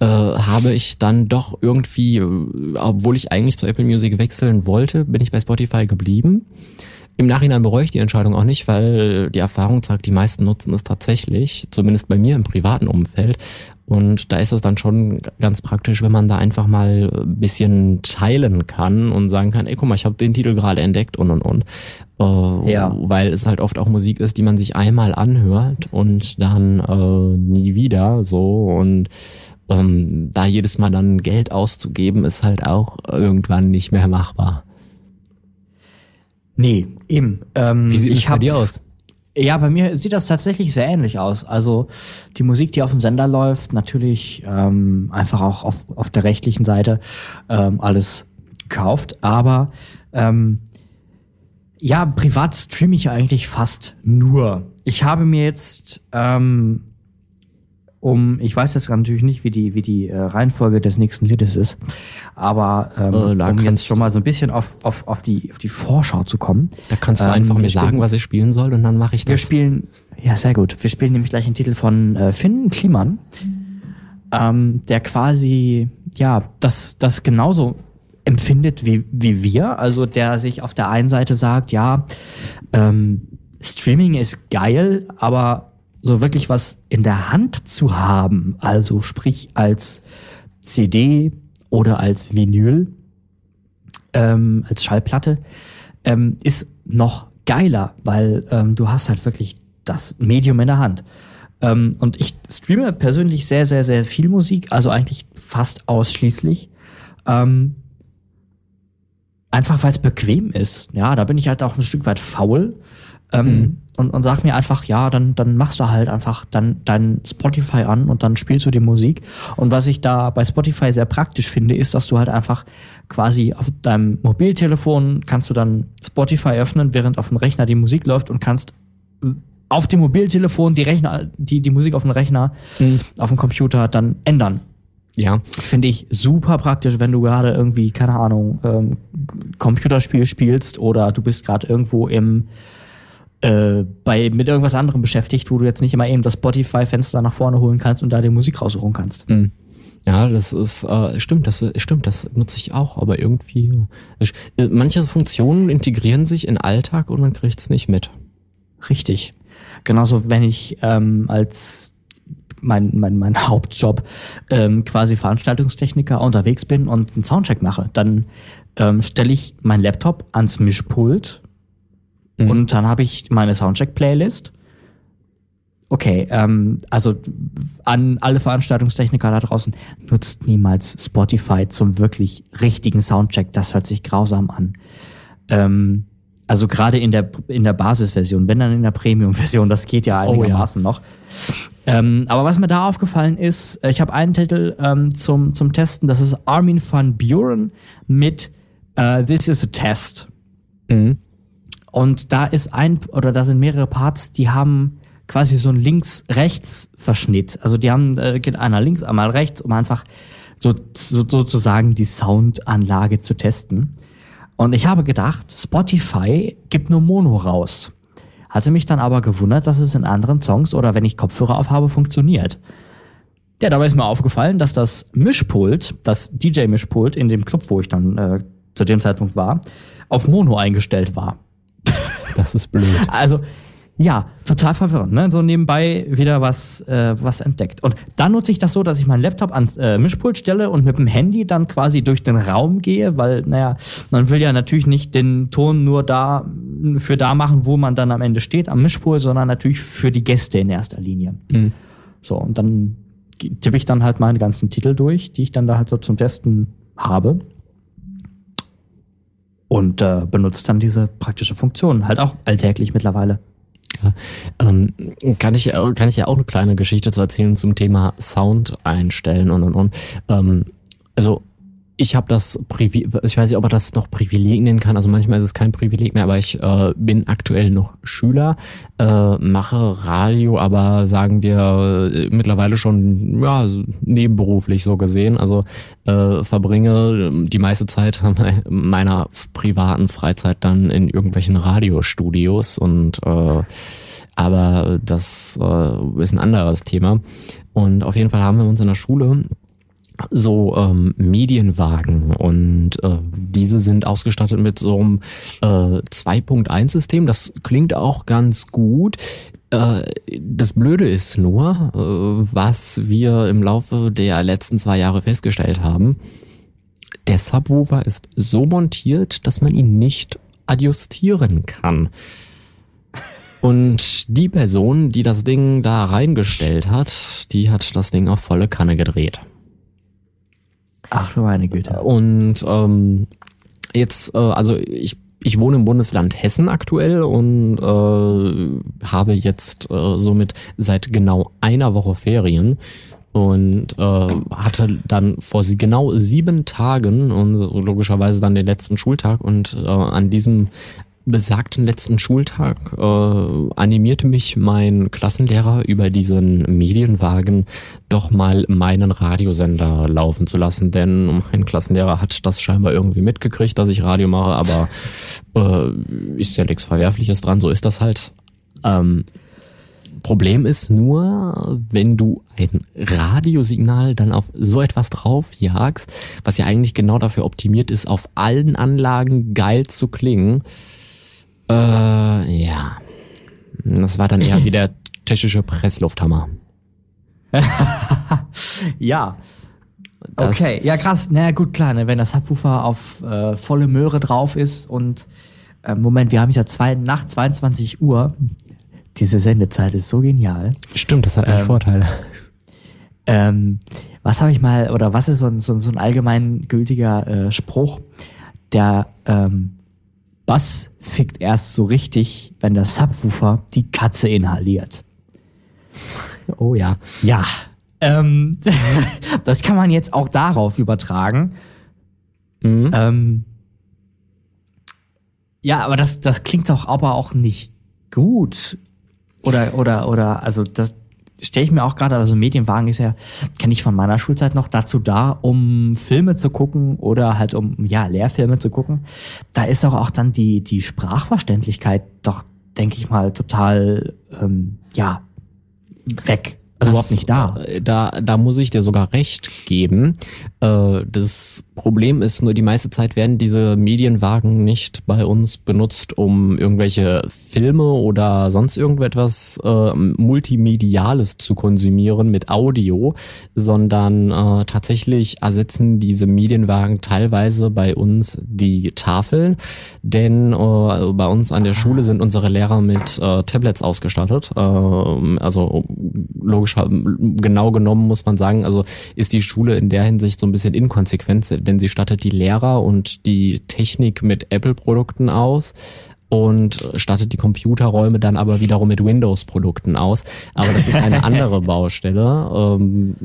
äh, habe ich dann doch irgendwie, äh, obwohl ich eigentlich zu Apple Music wechseln wollte, bin ich bei Spotify geblieben. Im Nachhinein bereue ich die Entscheidung auch nicht, weil die Erfahrung zeigt, die meisten nutzen es tatsächlich, zumindest bei mir im privaten Umfeld. Und da ist es dann schon ganz praktisch, wenn man da einfach mal ein bisschen teilen kann und sagen kann, ey, guck mal, ich habe den Titel gerade entdeckt und und und. Äh, Ja. Weil es halt oft auch Musik ist, die man sich einmal anhört und dann äh, nie wieder so. Und ähm, da jedes Mal dann Geld auszugeben, ist halt auch irgendwann nicht mehr machbar. Nee, eben. Ähm, Wie sieht ich es bei dir aus? Ja, bei mir sieht das tatsächlich sehr ähnlich aus. Also die Musik, die auf dem Sender läuft, natürlich ähm, einfach auch auf, auf der rechtlichen Seite ähm, alles gekauft. Aber ähm, ja, privat streame ich eigentlich fast nur. Ich habe mir jetzt ähm, um, ich weiß jetzt natürlich nicht, wie die, wie die äh, Reihenfolge des nächsten Liedes ist, aber ähm, Äh, da um jetzt schon mal so ein bisschen auf, auf, auf, die, auf die Vorschau zu kommen. Da kannst du Ähm, einfach wir mir sagen, was ich spielen soll und dann mache ich Wir das. spielen, ja, sehr gut. Wir spielen nämlich gleich einen Titel von äh, Finn Kliman, ähm, der quasi, ja, das, das genauso empfindet wie, wie wir. Also der sich auf der einen Seite sagt, ja, ähm, Streaming ist geil, aber so wirklich was in der Hand zu haben, also sprich als CD oder als Vinyl, ähm, als Schallplatte, ähm, ist noch geiler, weil ähm, du hast halt wirklich das Medium in der Hand. Ähm, und ich streame persönlich sehr, sehr, sehr viel Musik, also eigentlich fast ausschließlich. Ähm, einfach weil es bequem ist. Ja, da bin ich halt auch ein Stück weit faul. Ähm, und, und sag mir einfach, ja, dann, dann machst du halt einfach dann dein Spotify an und dann spielst du die Musik. Und was ich da bei Spotify sehr praktisch finde, ist, dass du halt einfach quasi auf deinem Mobiltelefon kannst du dann Spotify öffnen, während auf dem Rechner die Musik läuft und kannst auf dem Mobiltelefon die Rechner, die, die Musik auf dem Rechner, auf dem Computer dann ändern. Ja, Finde ich super praktisch, wenn du gerade irgendwie, keine Ahnung, ähm, Computerspiel spielst oder du bist gerade irgendwo im äh, bei mit irgendwas anderem beschäftigt, wo du jetzt nicht immer eben das Spotify-Fenster nach vorne holen kannst und da die Musik raussuchen kannst. Mhm. Ja, das ist äh, stimmt, das stimmt, das nutze ich auch, aber irgendwie äh, manche Funktionen integrieren sich in Alltag und man kriegt's nicht mit. Richtig. Genauso, wenn ich ähm, als mein, mein, mein [laughs] Hauptjob ähm, quasi Veranstaltungstechniker unterwegs bin und einen Soundcheck mache, dann ähm, stelle ich meinen Laptop ans Mischpult Mhm. und dann habe ich meine Soundcheck-Playlist. Okay, ähm, also an alle Veranstaltungstechniker da draußen, nutzt niemals Spotify zum wirklich richtigen Soundcheck. Das hört sich grausam an. Ähm, also gerade in der in der Basisversion, wenn dann in der Premium-Version, das geht ja Oh ja. einigermaßen noch. Ähm, aber was mir da aufgefallen ist, äh, ich habe einen Titel ähm, zum zum Testen, das ist Armin van Buren mit äh, This is a Test. Mhm. Und da ist ein oder da sind mehrere Parts, die haben quasi so ein Links-Rechts-Verschnitt. Also die haben äh, geht einer links, einmal rechts, um einfach so, so sozusagen die Soundanlage zu testen. Und ich habe gedacht, Spotify gibt nur Mono raus. Hatte mich dann aber gewundert, dass es in anderen Songs oder wenn ich Kopfhörer aufhabe, funktioniert. Ja, dabei ist mir aufgefallen, dass das Mischpult, das DJ-Mischpult in dem Club, wo ich dann äh, zu dem Zeitpunkt war, auf Mono eingestellt war. Das ist blöd. Also, ja, total verwirrend, ne? So nebenbei wieder was, äh, was entdeckt. Und dann nutze ich das so, dass ich meinen Laptop ans äh, Mischpult stelle und mit dem Handy dann quasi durch den Raum gehe, weil, naja, man will ja natürlich nicht den Ton nur da für da machen, wo man dann am Ende steht, am Mischpult, sondern natürlich für die Gäste in erster Linie. Mhm. So, und dann tippe ich dann halt meine ganzen Titel durch, die ich dann da halt so zum Testen habe. Und äh, benutze dann diese praktische Funktion, halt auch alltäglich mittlerweile. Ja, ähm, kann ich kann ich ja auch eine kleine Geschichte zu erzählen zum Thema Sound einstellen und und und. Ähm, also ich habe das Privileg, ich weiß nicht, ob man das noch Privileg nennen kann. Also manchmal ist es kein Privileg mehr, aber ich äh, bin aktuell noch Schüler, äh, mache Radio, aber sagen wir äh, mittlerweile schon ja nebenberuflich so gesehen. Also äh, verbringe die meiste Zeit [laughs] meiner privaten Freizeit dann in irgendwelchen Radiostudios und äh, aber das äh, ist ein anderes Thema. Und auf jeden Fall haben wir uns in der Schule so ähm, Medienwagen und äh, diese sind ausgestattet mit so einem äh, 2.1-System. Das klingt auch ganz gut. Äh, das Blöde ist nur, äh, was wir im Laufe der letzten zwei Jahre festgestellt haben. Der Subwoofer ist so montiert, dass man ihn nicht adjustieren kann. Und die Person, die das Ding da reingestellt hat, die hat das Ding auf volle Kanne gedreht. Ach du meine Güte. Und ähm, jetzt, äh, also ich, ich wohne im Bundesland Hessen aktuell und äh, habe jetzt äh, somit seit genau einer Woche Ferien und äh, hatte dann vor genau sieben Tagen und logischerweise dann den letzten Schultag und äh, an diesem besagten letzten Schultag äh, animierte mich mein Klassenlehrer über diesen Medienwagen doch mal meinen Radiosender laufen zu lassen, denn mein Klassenlehrer hat das scheinbar irgendwie mitgekriegt, dass ich Radio mache, aber äh, ist ja nichts Verwerfliches dran, so ist das halt. Ähm, Problem ist nur, wenn du ein Radiosignal dann auf so etwas draufjagst, was ja eigentlich genau dafür optimiert ist, auf allen Anlagen geil zu klingen. Äh, ja. Das war dann eher wie der tschechische Presslufthammer. [laughs] Ja. Das- Okay, ja krass. Na naja, gut, klar, ne, wenn das Subwoofer auf äh, volle Möhre drauf ist und äh, Moment, wir haben ja zwei, nach 22 Uhr. Diese Sendezeit ist so genial. Stimmt, das hat einen Ähm, Vorteil. Ähm, was habe ich mal, oder was ist so ein, so, ein- so ein allgemeingültiger äh, Spruch? Der ähm, Bass fickt erst so richtig, wenn der Subwoofer die Katze inhaliert. Oh ja. Ja. Ähm, [laughs] das kann man jetzt auch darauf übertragen. Mhm. Ähm, ja, aber das, das klingt doch aber auch nicht gut. Oder, oder, oder, also das stelle ich mir auch gerade, also Medienwagen ist ja, kenne ich von meiner Schulzeit noch, dazu da, um Filme zu gucken oder halt um, ja, Lehrfilme zu gucken. Da ist doch auch dann die, die Sprachverständlichkeit doch, denke ich mal, total, ähm, ja, weg. Also überhaupt nicht da. äh, Da, da muss ich dir sogar recht geben. Äh, Das Problem ist nur, die meiste Zeit werden diese Medienwagen nicht bei uns benutzt, um irgendwelche Filme oder sonst irgendetwas äh, Multimediales zu konsumieren mit Audio, sondern äh, tatsächlich ersetzen diese Medienwagen teilweise bei uns die Tafeln, denn äh, bei uns an der Schule sind unsere Lehrer mit Tablets ausgestattet. Äh, also logisch, genau genommen muss man sagen, also ist die Schule in der Hinsicht so ein bisschen inkonsequent, denn sie stattet die Lehrer und die Technik mit Apple-Produkten aus und stattet die Computerräume dann aber wiederum mit Windows-Produkten aus. Aber das ist eine [laughs] andere Baustelle. Ähm,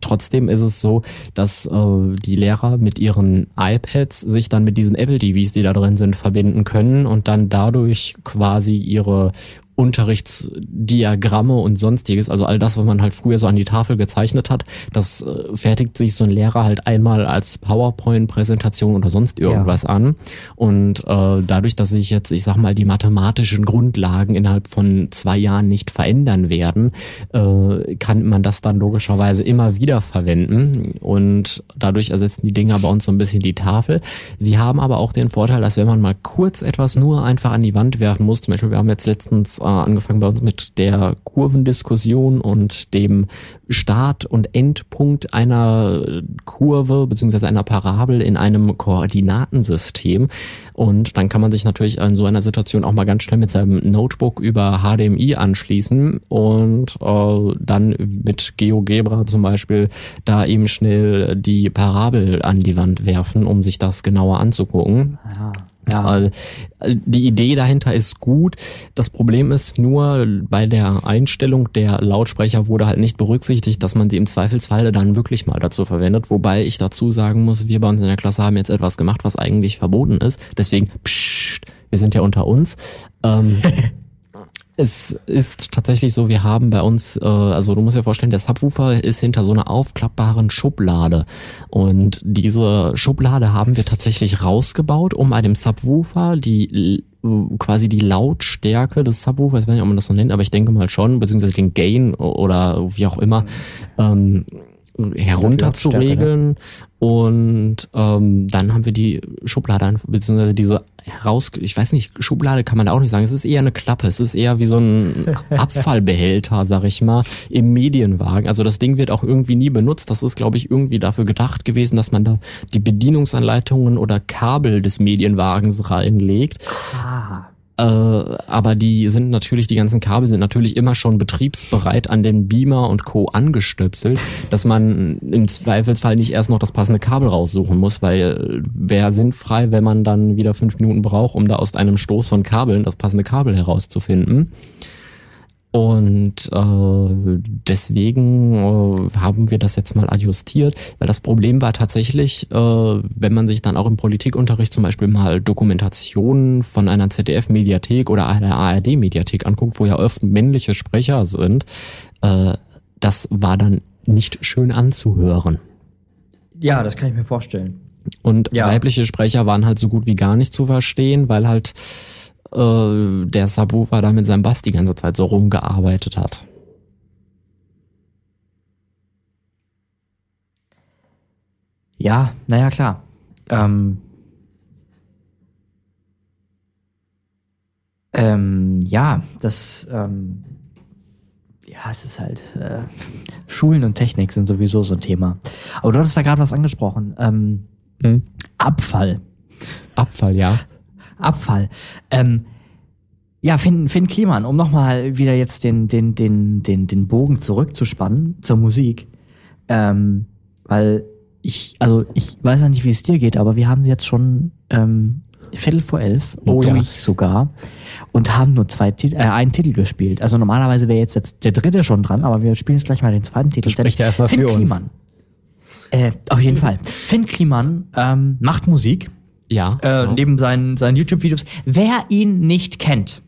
trotzdem ist es so, dass äh, die Lehrer mit ihren iPads sich dann mit diesen Apple TVs, die da drin sind, verbinden können und dann dadurch quasi ihre Unterrichtsdiagramme und sonstiges, also all das, was man halt früher so an die Tafel gezeichnet hat, das äh, fertigt sich so ein Lehrer halt einmal als PowerPoint-Präsentation oder sonst irgendwas ja. an. Und äh, dadurch, dass sich jetzt, ich sag mal, die mathematischen Grundlagen innerhalb von zwei Jahren nicht verändern werden, äh, kann man das dann logischerweise immer wieder verwenden. Und dadurch ersetzen die Dinger bei uns so ein bisschen die Tafel. Sie haben aber auch den Vorteil, dass wenn man mal kurz etwas nur einfach an die Wand werfen muss, zum Beispiel, wir haben jetzt letztens äh, angefangen bei uns mit der Kurvendiskussion und dem Start- und Endpunkt einer Kurve beziehungsweise einer Parabel in einem Koordinatensystem. Und dann kann man sich natürlich in so einer Situation auch mal ganz schnell mit seinem Notebook über HDMI anschließen und äh, dann mit GeoGebra zum Beispiel da eben schnell die Parabel an die Wand werfen, um sich das genauer anzugucken. Ja. Ja. Äh, die Idee dahinter ist gut. Das Problem ist nur, bei der Einstellung der Lautsprecher wurde halt nicht berücksichtigt, dass man sie im Zweifelsfall dann wirklich mal dazu verwendet. Wobei ich dazu sagen muss, wir bei uns in der Klasse haben jetzt etwas gemacht, was eigentlich verboten ist. Deswegen, pssst, wir sind ja unter uns. Ähm, [laughs] Es ist tatsächlich so, wir haben bei uns, äh, also du musst dir vorstellen, der Subwoofer ist hinter so einer aufklappbaren Schublade. Und diese Schublade haben wir tatsächlich rausgebaut, um bei dem Subwoofer die quasi die Lautstärke des Subwoofers, ich weiß nicht, ob man das so nennt, aber ich denke mal schon, beziehungsweise den Gain oder wie auch immer, ähm, herunter zu regeln. Ne? Und ähm, dann haben wir die Schublade, beziehungsweise diese heraus, ich weiß nicht, Schublade kann man da auch nicht sagen. Es ist eher eine Klappe. Es ist eher wie so ein [laughs] Abfallbehälter, sag ich mal, im Medienwagen. Also das Ding wird auch irgendwie nie benutzt. Das ist, glaube ich, irgendwie dafür gedacht gewesen, dass man da die Bedienungsanleitungen oder Kabel des Medienwagens reinlegt. Ah. Äh, aber die sind natürlich, die ganzen Kabel sind natürlich immer schon betriebsbereit an den Beamer und Co. angestöpselt, dass man im Zweifelsfall nicht erst noch das passende Kabel raussuchen muss, weil wäre sinnfrei, wenn man dann wieder fünf Minuten braucht, um da aus einem Stoß von Kabeln das passende Kabel herauszufinden. Und äh, deswegen äh, haben wir das jetzt mal adjustiert, weil das Problem war tatsächlich, äh, wenn man sich dann auch im Politikunterricht zum Beispiel mal Dokumentationen von einer ZDF-Mediathek oder einer ARD-Mediathek anguckt, wo ja oft männliche Sprecher sind, äh, das war dann nicht schön anzuhören. Ja, das kann ich mir vorstellen. Und ja. weibliche Sprecher waren halt so gut wie gar nicht zu verstehen, weil halt äh, der Subwoofer da mit seinem Bass die ganze Zeit so rumgearbeitet hat. Ja, naja, klar. Ähm, ähm, ja, das, ähm, ja, es ist halt, äh, Schulen und Technik sind sowieso so ein Thema. Aber du hattest da gerade was angesprochen. Ähm, hm? Abfall. Abfall, ja. Abfall. Ähm, ja, Finn, Finn Kliman, um nochmal wieder jetzt den, den, den, den, den Bogen zurückzuspannen zur Musik. Ähm, weil ich, also ich weiß ja nicht, wie es dir geht, aber wir haben sie jetzt schon ähm, Viertel vor elf oh, durch ja. sogar und haben nur zwei äh, einen Titel gespielt. Also normalerweise wäre jetzt, jetzt der dritte schon dran, aber wir spielen jetzt gleich mal den zweiten Titel. Spricht ja erstmal für Kliman. uns. Äh, auf jeden Fall. Finn Kliman ähm, macht Musik ja. Äh, genau. Neben seinen, seinen YouTube-Videos. Wer ihn nicht kennt,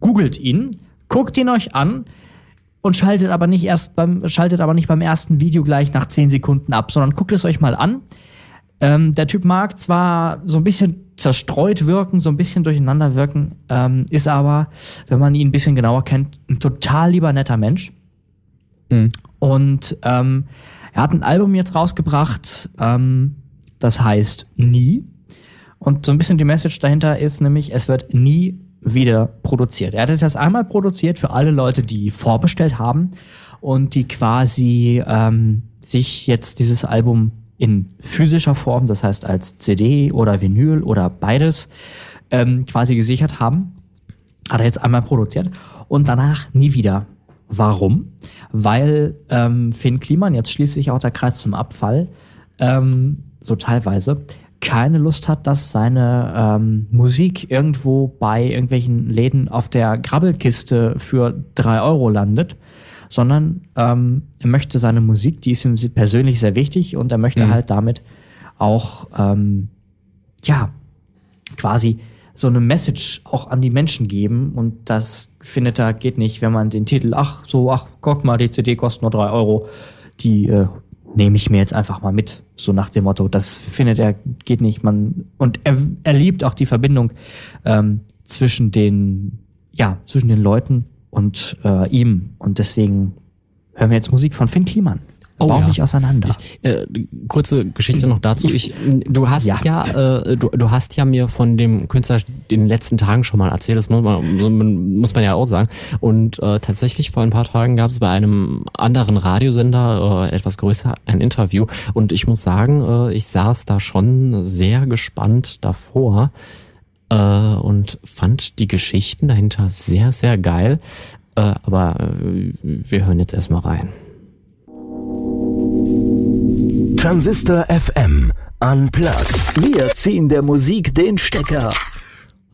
googelt ihn, guckt ihn euch an und schaltet aber nicht erst beim, schaltet aber nicht beim ersten Video gleich nach 10 Sekunden ab, sondern guckt es euch mal an. Ähm, der Typ mag zwar so ein bisschen zerstreut wirken, so ein bisschen durcheinander wirken, ähm, ist aber, wenn man ihn ein bisschen genauer kennt, ein total lieber netter Mensch. Mhm. Und ähm, er hat ein Album jetzt rausgebracht, ähm, das heißt Nie. Und so ein bisschen die Message dahinter ist nämlich, es wird nie wieder produziert. Er hat es jetzt einmal produziert für alle Leute, die vorbestellt haben und die quasi ähm, sich jetzt dieses Album in physischer Form, das heißt als CD oder Vinyl oder beides, ähm, quasi gesichert haben. Hat er jetzt einmal produziert und danach nie wieder. Warum? Weil ähm, Finn Kliman, jetzt schließt sich auch der Kreis zum Abfall, ähm, so teilweise, keine Lust hat, dass seine ähm, Musik irgendwo bei irgendwelchen Läden auf der Grabbelkiste für drei Euro landet, sondern ähm, er möchte seine Musik, die ist ihm persönlich sehr wichtig und er möchte mhm. halt damit auch ähm, ja quasi so eine Message auch an die Menschen geben und das findet er geht nicht, wenn man den Titel, ach so, ach, guck mal, die CD kostet nur drei Euro, die äh, nehme ich mir jetzt einfach mal mit, so nach dem Motto, das findet er geht nicht, man und er, er liebt auch die Verbindung ähm, zwischen den, ja, zwischen den Leuten und äh, ihm und deswegen hören wir jetzt Musik von Finn Kliman. Oh Bau ja. mich auseinander. Ich, äh, kurze Geschichte noch dazu. Ich, du hast ja, Ja. äh, du, du hast ja mir von dem Künstler in den letzten Tagen schon mal erzählt. Das muss man- muss man ja auch sagen. Und äh, tatsächlich vor ein paar Tagen gab es bei einem anderen Radiosender äh, etwas größer ein Interview. Und ich muss sagen, äh, ich saß da schon sehr gespannt davor äh, und fand die Geschichten dahinter sehr, sehr geil. Äh, aber äh, wir hören jetzt erstmal rein. Transistor FM Unplugged. Wir ziehen der Musik den Stecker.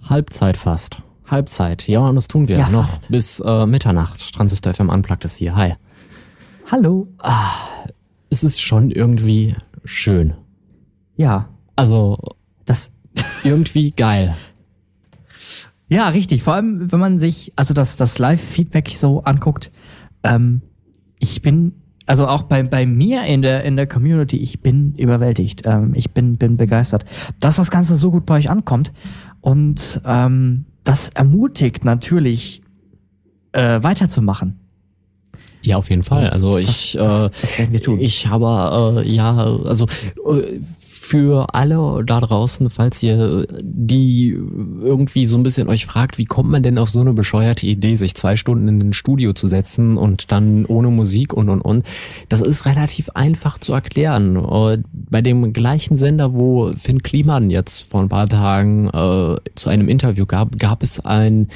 Halbzeit fast. Halbzeit. Ja, und das tun wir Ja, noch fast. bis äh, Mitternacht. Transistor FM Unplugged ist hier. Hi. Hallo. Es ist schon irgendwie schön. Ja, Also das [laughs] irgendwie geil. Ja, richtig. Vor allem, wenn man sich also das, das Live-Feedback so anguckt. Ähm, ich bin, also auch bei, bei mir in der, in der Community, ich bin überwältigt. Ähm, ich bin, bin begeistert, dass das Ganze so gut bei euch ankommt. Und ähm, das ermutigt natürlich, äh, weiterzumachen. Ja, auf jeden Fall. Also ich, das, äh, das werden wir tun. ich habe äh, ja, also äh, für alle da draußen, falls ihr die irgendwie so ein bisschen euch fragt, wie kommt man denn auf so eine bescheuerte Idee, sich zwei Stunden in ein Studio zu setzen und dann ohne Musik und und und, das ist relativ einfach zu erklären. Äh, bei dem gleichen Sender, wo Finn Kliman jetzt vor ein paar Tagen äh, zu einem Interview gab, gab es ein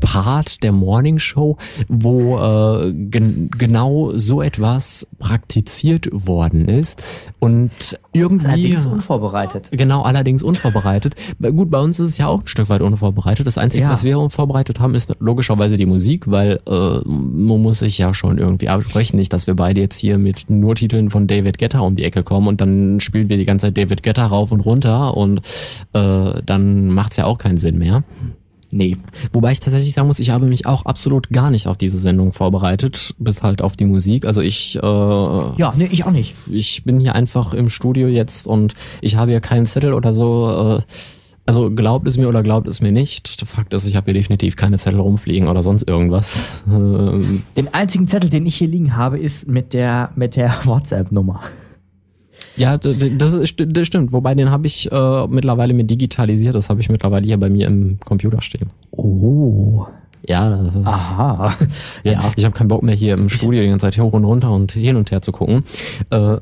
Part der Morning Show, wo äh, gen genau so etwas praktiziert worden ist und irgendwie Allerdings unvorbereitet. genau allerdings unvorbereitet. Gut, bei uns ist es ja auch ein Stück weit unvorbereitet. Das Einzige, Ja. was wir unvorbereitet haben, ist logischerweise die Musik, weil äh, man muss sich ja schon irgendwie absprechen, nicht, dass wir beide jetzt hier mit nur Titeln von David Guetta um die Ecke kommen und dann spielen wir die ganze Zeit David Guetta rauf und runter und äh, dann macht's ja auch keinen Sinn mehr. Nee. Wobei ich tatsächlich sagen muss, ich habe mich auch absolut gar nicht auf diese Sendung vorbereitet, bis halt auf die Musik. Also ich, äh, Ja, nee, ich auch nicht. ich bin hier einfach im Studio jetzt und ich habe hier keinen Zettel oder so. Äh, also glaubt es mir oder glaubt es mir nicht. Der Fakt ist, ich habe hier definitiv keine Zettel rumfliegen oder sonst irgendwas. Den einzigen Zettel, den ich hier liegen habe, ist mit der, mit der [laughs] WhatsApp-Nummer. Ja, das, ist, das stimmt. Wobei den habe ich äh, mittlerweile mit digitalisiert. Das habe ich mittlerweile hier bei mir im Computer stehen. Oh. Ja, Aha. [laughs] Ja, ich habe keinen Bock mehr hier im Studio die ganze Zeit hoch und runter und hin und her zu gucken. Äh,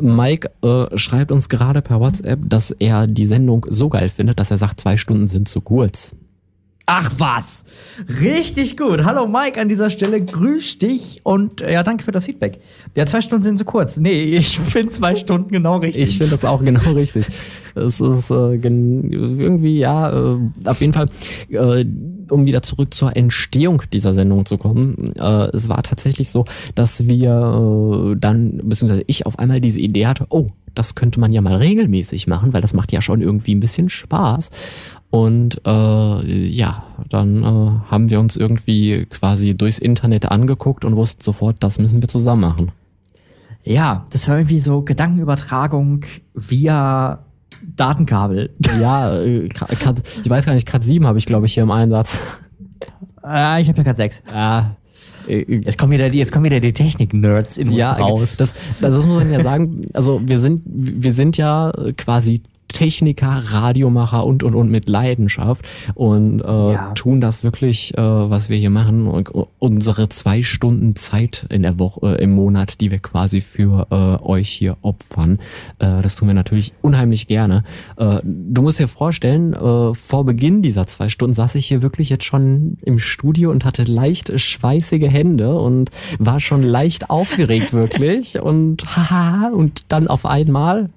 Mike äh, schreibt uns gerade per WhatsApp, dass er die Sendung so geil findet, dass er sagt, zwei Stunden sind zu kurz. Ach was. Richtig gut. Hallo Mike an dieser Stelle. Grüß dich und äh, ja, danke für das Feedback. Ja, zwei Stunden sind zu kurz. Nee, [laughs] ich finde zwei Stunden genau richtig. Ich finde das auch genau [laughs] richtig. Es ist äh, gen irgendwie, ja, äh, auf jeden Fall, äh, um wieder zurück zur Entstehung dieser Sendung zu kommen. Äh, es war tatsächlich so, dass wir äh, dann, beziehungsweise ich auf einmal diese Idee hatte, oh, das könnte man ja mal regelmäßig machen, weil das macht ja schon irgendwie ein bisschen Spaß. Und äh, ja, dann äh, haben wir uns irgendwie quasi durchs Internet angeguckt und wussten sofort, das müssen wir zusammen machen. Ja, das war irgendwie so Gedankenübertragung via Datenkabel. [laughs] Ja, äh, Cat- Cat- ich weiß gar nicht, Cat 7 habe ich glaube ich hier im Einsatz. äh, ich habe ja gerade sechs. Ja, äh, Jetzt kommen wieder die, jetzt kommen wieder die Technik-Nerds in uns ja, raus. Das, das muss man ja sagen. Also wir sind, wir sind ja quasi Techniker, Radiomacher und und und mit Leidenschaft und äh, Ja. tun das wirklich, äh, was wir hier machen. Und unsere zwei Stunden Zeit in der Woche, äh, im Monat, die wir quasi für äh, euch hier opfern, äh, das tun wir natürlich unheimlich gerne. Äh, du musst dir vorstellen, äh, vor Beginn dieser zwei Stunden saß ich hier wirklich jetzt schon im Studio und hatte leicht schweißige Hände und war schon leicht aufgeregt [laughs] wirklich und haha und dann auf einmal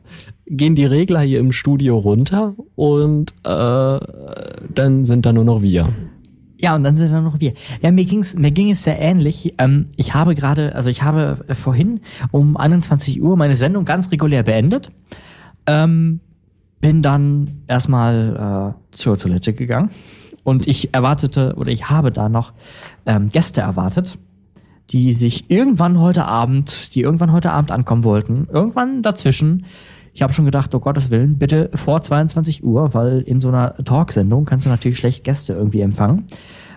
gehen die Regler hier im Studio runter und äh, dann sind da nur noch wir. Ja, und dann sind da noch wir. Ja, mir ging's, mir ging es sehr ähnlich. Ähm, ich habe gerade, also ich habe äh, vorhin um 21 Uhr meine Sendung ganz regulär beendet. Ähm, bin dann erstmal äh, zur Toilette gegangen und ich erwartete oder ich habe da noch ähm, Gäste erwartet, die sich irgendwann heute Abend, die irgendwann heute Abend ankommen wollten, irgendwann dazwischen. Ich habe schon gedacht, oh Gottes Willen, bitte vor 22 Uhr, weil in so einer Talksendung kannst du natürlich schlecht Gäste irgendwie empfangen.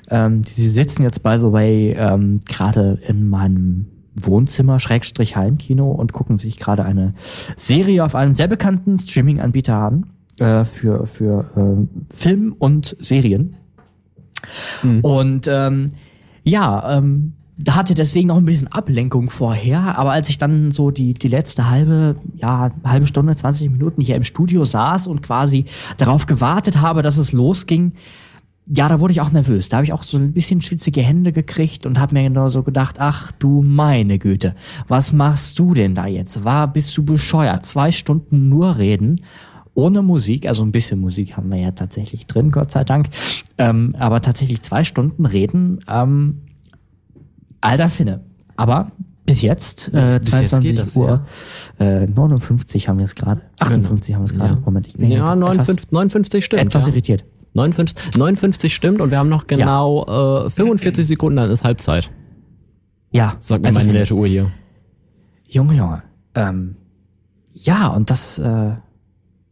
Ähm, sie sitzen jetzt, by the way, ähm, gerade in meinem Wohnzimmer, Schrägstrich Heimkino und gucken sich gerade eine Serie auf einem sehr bekannten Streaming-Anbieter an äh, für, für äh, Film und Serien. Und ähm, ja, ähm, hatte deswegen noch ein bisschen Ablenkung vorher, aber als ich dann so die, die letzte halbe, ja, halbe Stunde, 20 Minuten hier im Studio saß und quasi darauf gewartet habe, dass es losging, ja, da wurde ich auch nervös. Da habe ich auch so ein bisschen schwitzige Hände gekriegt und habe mir genau so gedacht, ach du meine Güte, was machst du denn da jetzt? War, bist du bescheuert? Zwei Stunden nur reden, ohne Musik, also ein bisschen Musik haben wir ja tatsächlich drin, Gott sei Dank, ähm, aber tatsächlich zwei Stunden reden, ähm, alter Finne. Aber bis jetzt, äh, Bis- bis jetzt 22 geht das, Uhr, äh, 59 haben wir es gerade, 58 haben wir es gerade, Ja. Moment, ich bin Ja, etwas, 59, 59 stimmt. etwas ja. irritiert. 59, 59 stimmt und wir haben noch genau äh, 45 Sekunden, dann ist Halbzeit. Ja, Sagt mir also meine nette Uhr hier. Junge, Junge. Ähm, ja, und das, äh,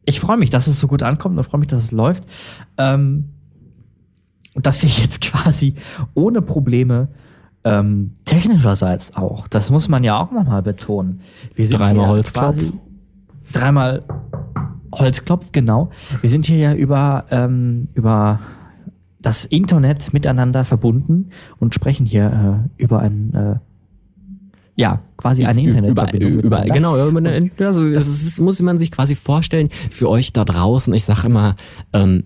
ich freue mich, dass es so gut ankommt und freue mich, dass es läuft. Ähm, und dass wir [laughs] jetzt quasi ohne Probleme ähm, technischerseits auch, das muss man ja auch nochmal betonen. Wir sind Dreimal Holzklopf. quasi- Dreimal Holzklopf, genau. Wir sind hier ja über, ähm, über das Internet miteinander verbunden und sprechen hier äh, über ein, äh, ja, quasi eine Internetverbindung. Über, über, miteinander. genau, über eine, also das, ist, muss man sich quasi vorstellen, für euch da draußen, ich sage immer, ähm,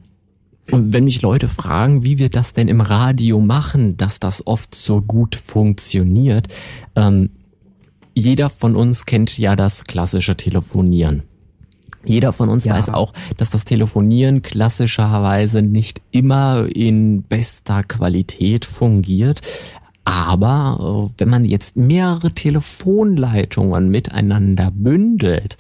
wenn mich Leute fragen, wie wir das denn im Radio machen, dass das oft so gut funktioniert, ähm, jeder von uns kennt ja das klassische Telefonieren. Jeder von uns Ja. weiß auch, dass das Telefonieren klassischerweise nicht immer in bester Qualität fungiert. Aber äh, wenn man jetzt mehrere Telefonleitungen miteinander bündelt,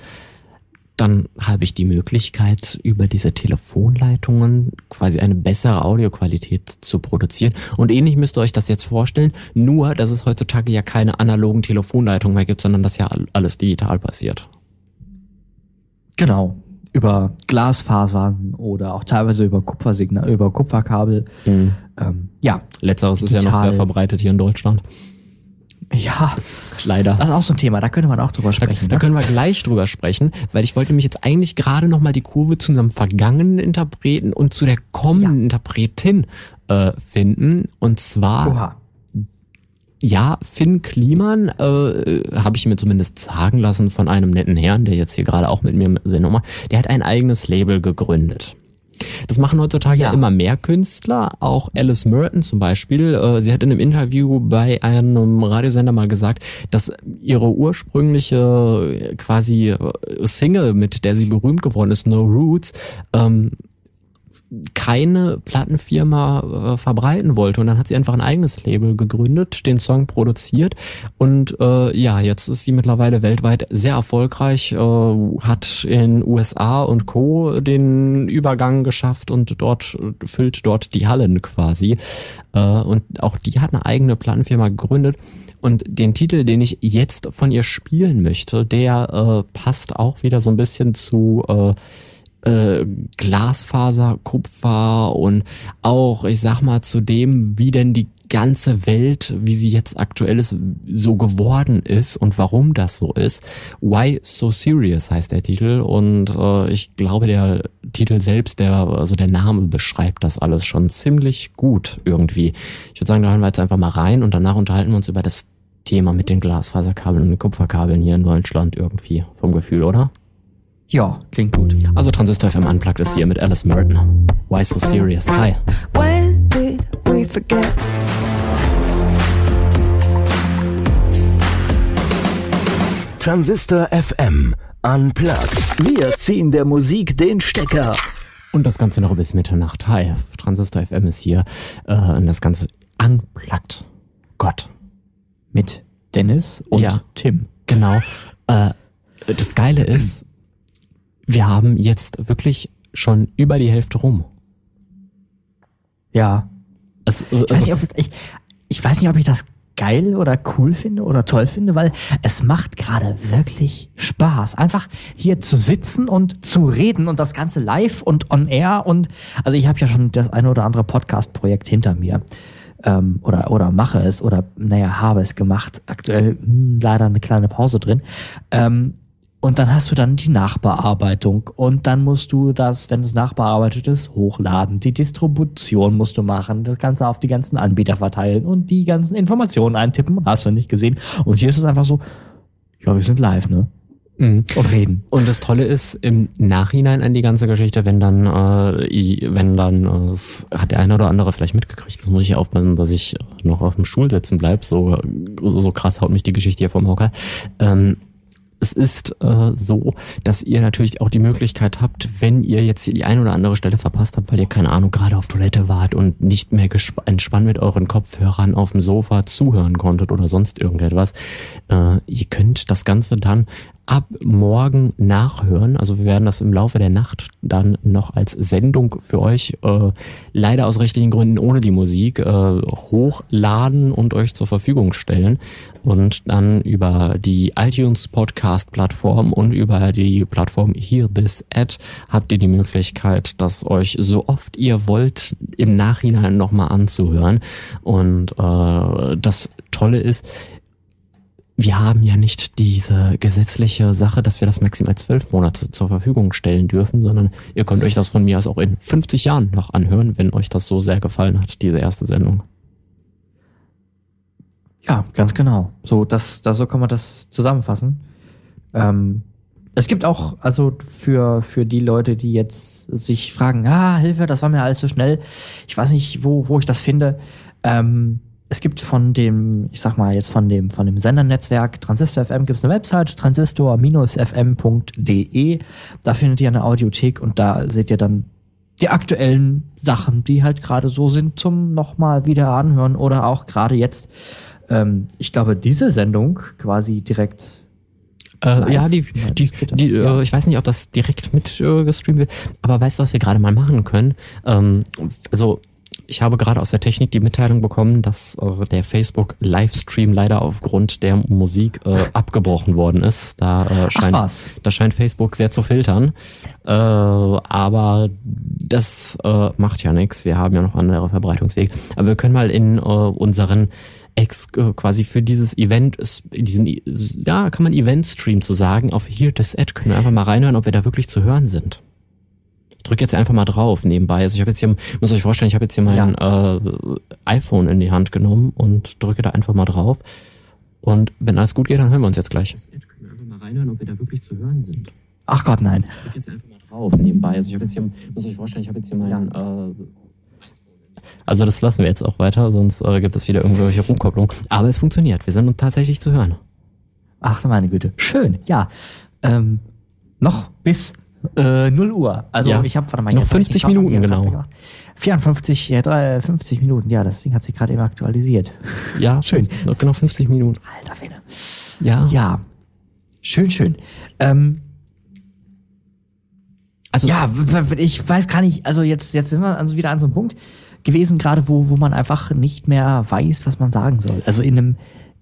dann habe ich die Möglichkeit, über diese Telefonleitungen quasi eine bessere Audioqualität zu produzieren. Und ähnlich müsst ihr euch das jetzt vorstellen, nur dass es heutzutage ja keine analogen Telefonleitungen mehr gibt, sondern dass ja all- alles digital passiert. Genau. Über Glasfasern oder auch teilweise über Kupfersignal, über Kupferkabel. Ähm, ja. Letzteres ist ja noch Digital. sehr verbreitet hier in Deutschland. Ja, Leider. das ist auch so ein Thema, da könnte man auch drüber Da, sprechen. da ne? können wir gleich drüber sprechen, weil ich wollte mich jetzt eigentlich gerade nochmal die Kurve zu unserem vergangenen Interpreten und zu der kommenden Ja. Interpretin äh, finden. Und zwar, Oha. ja, Finn Kliman, äh, habe ich mir zumindest sagen lassen von einem netten Herrn, der jetzt hier gerade auch mit mir im Sendung macht, der hat ein eigenes Label gegründet. Das machen heutzutage ja. Immer mehr Künstler, auch Alice Merton zum Beispiel. Äh, Sie hat in einem Interview bei einem Radiosender mal gesagt, dass ihre ursprüngliche äh, quasi äh, Single, mit der sie berühmt geworden ist, No Roots, ähm, keine Plattenfirma äh, verbreiten wollte. Und dann hat sie einfach ein eigenes Label gegründet, den Song produziert. Und äh, ja, jetzt ist sie mittlerweile weltweit sehr erfolgreich, äh, hat in USA und Co. den Übergang geschafft und dort äh, füllt dort die Hallen quasi. Äh, und auch die hat eine eigene Plattenfirma gegründet. Und den Titel, den ich jetzt von ihr spielen möchte, der äh, passt auch wieder so ein bisschen zu äh, äh, Glasfaser, Kupfer und auch, ich sag mal, zu dem, wie denn die ganze Welt, wie sie jetzt aktuell ist, so geworden ist und warum das so ist. Why So Serious heißt der Titel und äh, ich glaube, der Titel selbst, der, also der Name beschreibt das alles schon ziemlich gut irgendwie. Ich würde sagen, da hören wir jetzt einfach mal rein und danach unterhalten wir uns über das Thema mit den Glasfaserkabeln und den Kupferkabeln hier in Deutschland irgendwie vom Gefühl, oder? Ja, klingt gut. Also Transistor FM Unplugged ist hier mit Alice Merton. Why so serious? Hi. When did we forget? Transistor FM Unplugged. Wir ziehen der Musik den Stecker. Und das Ganze noch bis Mitternacht. Hi. Transistor FM ist hier. Äh, und das Ganze Unplugged. Gott. Mit Dennis und Ja. Tim. Genau. Äh, das Geile ist, wir haben jetzt wirklich schon über die Hälfte rum. Ja. Es, Ich weiß, also, nicht, ob, ich, ich weiß nicht, ob ich das geil oder cool finde oder toll finde, weil es macht gerade wirklich Spaß, einfach hier zu sitzen und zu reden und das Ganze live und on air und also ich habe ja schon das eine oder andere Podcast-Projekt hinter mir ähm, oder oder mache es oder naja habe es gemacht. Aktuell hm, leider eine kleine Pause drin. Ähm, und dann hast du dann die Nachbearbeitung und dann musst du das, wenn es nachbearbeitet ist, hochladen. Die Distribution musst du machen, das Ganze auf die ganzen Anbieter verteilen und die ganzen Informationen eintippen. Hast du nicht gesehen. Und hier ist es einfach so, ja, wir sind live, ne? mh. Und reden. Und das Tolle ist im Nachhinein an die ganze Geschichte, wenn dann, äh, wenn dann, äh, es hat der eine oder andere vielleicht mitgekriegt, das muss ich aufpassen, dass ich noch auf dem Stuhl sitzen bleib. So, so, so krass haut mich die Geschichte hier vom Hocker. Ähm, es ist äh, so, dass ihr natürlich auch die Möglichkeit habt, wenn ihr jetzt die eine oder andere Stelle verpasst habt, weil ihr keine Ahnung gerade auf Toilette wart und nicht mehr entspannt mit euren Kopfhörern auf dem Sofa zuhören konntet oder sonst irgendetwas, äh, ihr könnt das Ganze dann ab morgen nachhören. Also wir werden das im Laufe der Nacht dann noch als Sendung für euch äh, leider aus rechtlichen Gründen ohne die Musik äh, hochladen und euch zur Verfügung stellen und dann über die iTunes Podcast Plattform und über die Plattform Hear This Ad habt ihr die Möglichkeit, das euch so oft ihr wollt im Nachhinein nochmal anzuhören. Und äh, das Tolle ist, wir haben ja nicht diese gesetzliche Sache, dass wir das maximal zwölf Monate zur Verfügung stellen dürfen, sondern ihr könnt euch das von mir aus auch in 50 Jahren noch anhören, wenn euch das so sehr gefallen hat, diese erste Sendung. Ja, ganz genau. So, das, das so kann man das zusammenfassen. Ähm, es gibt auch, also für, für die Leute, die jetzt sich fragen, ah, Hilfe, das war mir alles so schnell. Ich weiß nicht, wo, wo ich das finde. Ähm, es gibt von dem, ich sag mal jetzt von dem, von dem Sendernetzwerk Transistor FM gibt es eine Website, transistor-fm.de. Da findet ihr eine Audiothek und da seht ihr dann die aktuellen Sachen, die halt gerade so sind, zum nochmal wieder anhören oder auch gerade jetzt. Ähm, ich glaube, diese Sendung quasi direkt. Äh, ja, die, die, die ja. äh, ich weiß nicht, ob das direkt mit äh, gestreamt wird, aber weißt du, was wir gerade mal machen können? Ähm, also ich habe gerade aus der Technik die Mitteilung bekommen, dass äh, der Facebook Livestream leider aufgrund der Musik äh, abgebrochen worden ist. Da äh, scheint was. da scheint Facebook sehr zu filtern. Äh, aber das äh, macht ja nichts. Wir haben ja noch andere Verbreitungswege. Aber wir können mal in äh, unseren Ex äh, quasi für dieses Event, diesen, ja, kann man Event-Stream zu sagen, auf Here This Ad können wir einfach mal reinhören, ob wir da wirklich zu hören sind. Ich drück jetzt einfach mal drauf nebenbei. Also ich habe jetzt hier, muss euch vorstellen, ich habe jetzt hier mein äh, iPhone in die Hand genommen und drücke da einfach mal drauf. Und wenn alles gut geht, dann hören wir uns jetzt gleich. Das Ad können wir einfach mal reinhören, ob wir da wirklich zu hören sind. Ach Gott, nein. Ich drück jetzt einfach mal drauf nebenbei. Also ich habe jetzt hier, muss euch vorstellen, ich habe jetzt hier mein äh, also das lassen wir jetzt auch weiter, sonst äh, gibt es wieder irgendwelche Rumkopplungen. Aber es funktioniert. Wir sind tatsächlich zu hören. Ach meine Güte. Schön, ja. Ähm, noch bis äh, 0 Uhr. Also Ja. ich habe, warte mal, Noch jetzt hab ich 50 den Knopf Minuten, genau. hab ich gemacht. 54, ja, drei, 50 Minuten. Ja, das Ding hat sich gerade eben aktualisiert. Ja, [laughs] Schön. Noch genau 50 Minuten. Alter Fähne. Ja. Ja. Schön, schön. Ähm, Also ja, ich weiß gar nicht, also jetzt, jetzt sind wir also wieder an so einem Punkt gewesen, gerade wo, wo man einfach nicht mehr weiß, was man sagen soll. Also in einem,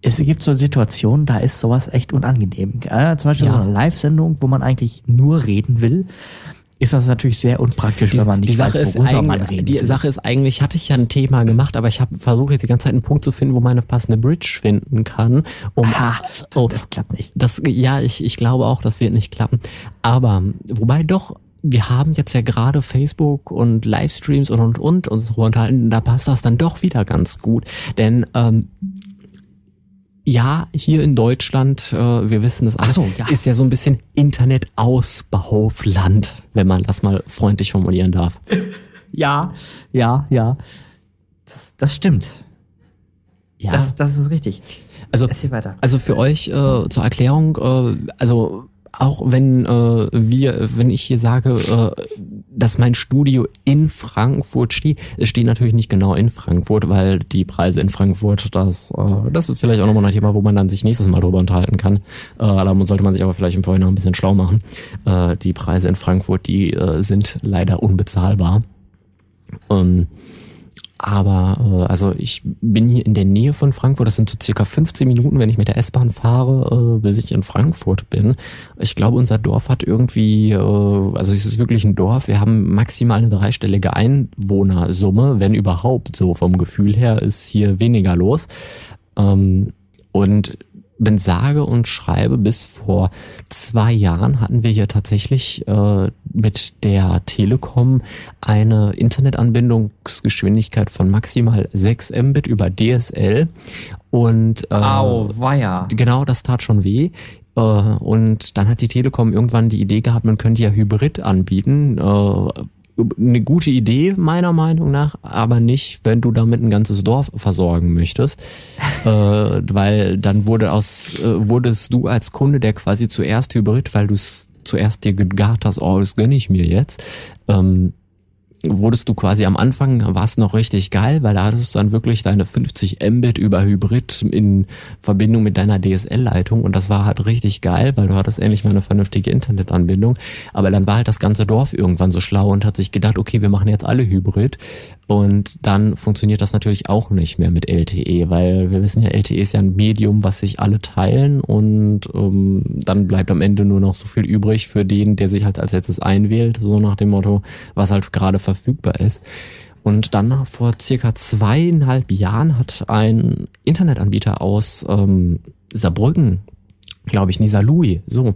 es gibt so Situationen, da ist sowas echt unangenehm. Ja, zum Beispiel Ja. so eine Live-Sendung, wo man eigentlich nur reden will, ist das natürlich sehr unpraktisch, die, wenn man nicht die Sache weiß, ist worüber man eigentlich, reden die. Sache ist eigentlich, hatte ich ja ein Thema gemacht, aber ich habe versucht jetzt die ganze Zeit einen Punkt zu finden, wo man eine passende Bridge finden kann, um Ah, oh, das klappt nicht. Das, ja, ich, ich glaube auch, das wird nicht klappen. Aber, wobei doch, wir haben jetzt ja gerade Facebook und Livestreams und und und uns darüber unterhalten, da passt das dann doch wieder ganz gut. Denn, ähm, ja, hier in Deutschland, äh, wir wissen es so, ja. ist ja so ein bisschen Internet-Ausbaufland, wenn man das mal freundlich formulieren darf. [laughs] Ja, ja, ja. Das, das stimmt. Ja, Das, das ist richtig. also. Also für euch äh, zur Erklärung, äh, also auch wenn äh, wir, wenn ich hier sage, äh, dass mein Studio in Frankfurt steht, es steht natürlich nicht genau in Frankfurt, weil die Preise in Frankfurt, das, äh, das ist vielleicht auch nochmal ein Thema, wo man dann sich nächstes Mal drüber unterhalten kann. Äh, da sollte man sich aber vielleicht im Vorhinein ein bisschen schlau machen. Äh, die Preise in Frankfurt, die äh, sind leider unbezahlbar. Ähm, aber äh, also ich bin hier in der Nähe von Frankfurt. Das sind so circa 15 Minuten, wenn ich mit der S-Bahn fahre, äh, bis ich in Frankfurt bin. Ich glaube, unser Dorf hat irgendwie, äh, also es ist wirklich ein Dorf. Wir haben maximal eine dreistellige Einwohnersumme, wenn überhaupt. So vom Gefühl her ist hier weniger los. Ähm, und bin sage und schreibe, bis vor zwei Jahren hatten wir hier tatsächlich äh, mit der Telekom eine Internetanbindungsgeschwindigkeit von maximal 6 Mbit über DSL. Und äh, Au, weia. genau, das tat schon weh. Äh, Und dann hat die Telekom irgendwann die Idee gehabt, man könnte ja Hybrid anbieten. Äh, Eine gute Idee, meiner Meinung nach, aber nicht, wenn du damit ein ganzes Dorf versorgen möchtest. [laughs] äh, weil dann wurde aus, äh, wurdest du als Kunde, der quasi zuerst Hybrid, weil du es zuerst dir gegart hast, oh, das gönne ich mir jetzt, ähm, wurdest du quasi am Anfang, warst noch richtig geil, weil da hattest du dann wirklich deine 50 Mbit über Hybrid in Verbindung mit deiner DSL-Leitung und das war halt richtig geil, weil du hattest endlich mal eine vernünftige Internetanbindung. Aber dann war halt das ganze Dorf irgendwann so schlau und hat sich gedacht, okay, wir machen jetzt alle Hybrid und dann funktioniert das natürlich auch nicht mehr mit LTE, weil wir wissen ja, LTE ist ja ein Medium, was sich alle teilen und ähm, dann bleibt am Ende nur noch so viel übrig für den, der sich halt als letztes einwählt, so nach dem Motto, was halt gerade verfügbar ist. Und dann vor circa zweieinhalb Jahren hat ein Internetanbieter aus ähm, Saarbrücken, glaube ich, Nisalui, so,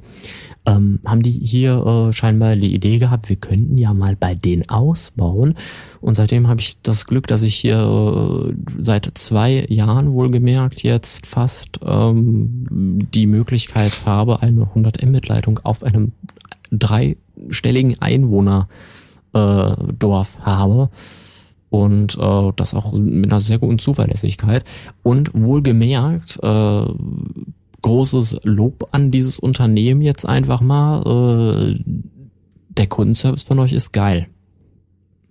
ähm, haben die hier äh, scheinbar die Idee gehabt, wir könnten ja mal bei denen ausbauen. Und seitdem habe ich das Glück, dass ich hier äh, seit zwei Jahren wohlgemerkt jetzt fast ähm, die Möglichkeit habe, eine 100 Mbit-Leitung auf einem dreistelligen Einwohner äh, Dorf habe und äh, das auch mit einer sehr guten Zuverlässigkeit und wohlgemerkt äh, großes Lob an dieses Unternehmen jetzt einfach mal. Äh, der Kundenservice von euch ist geil.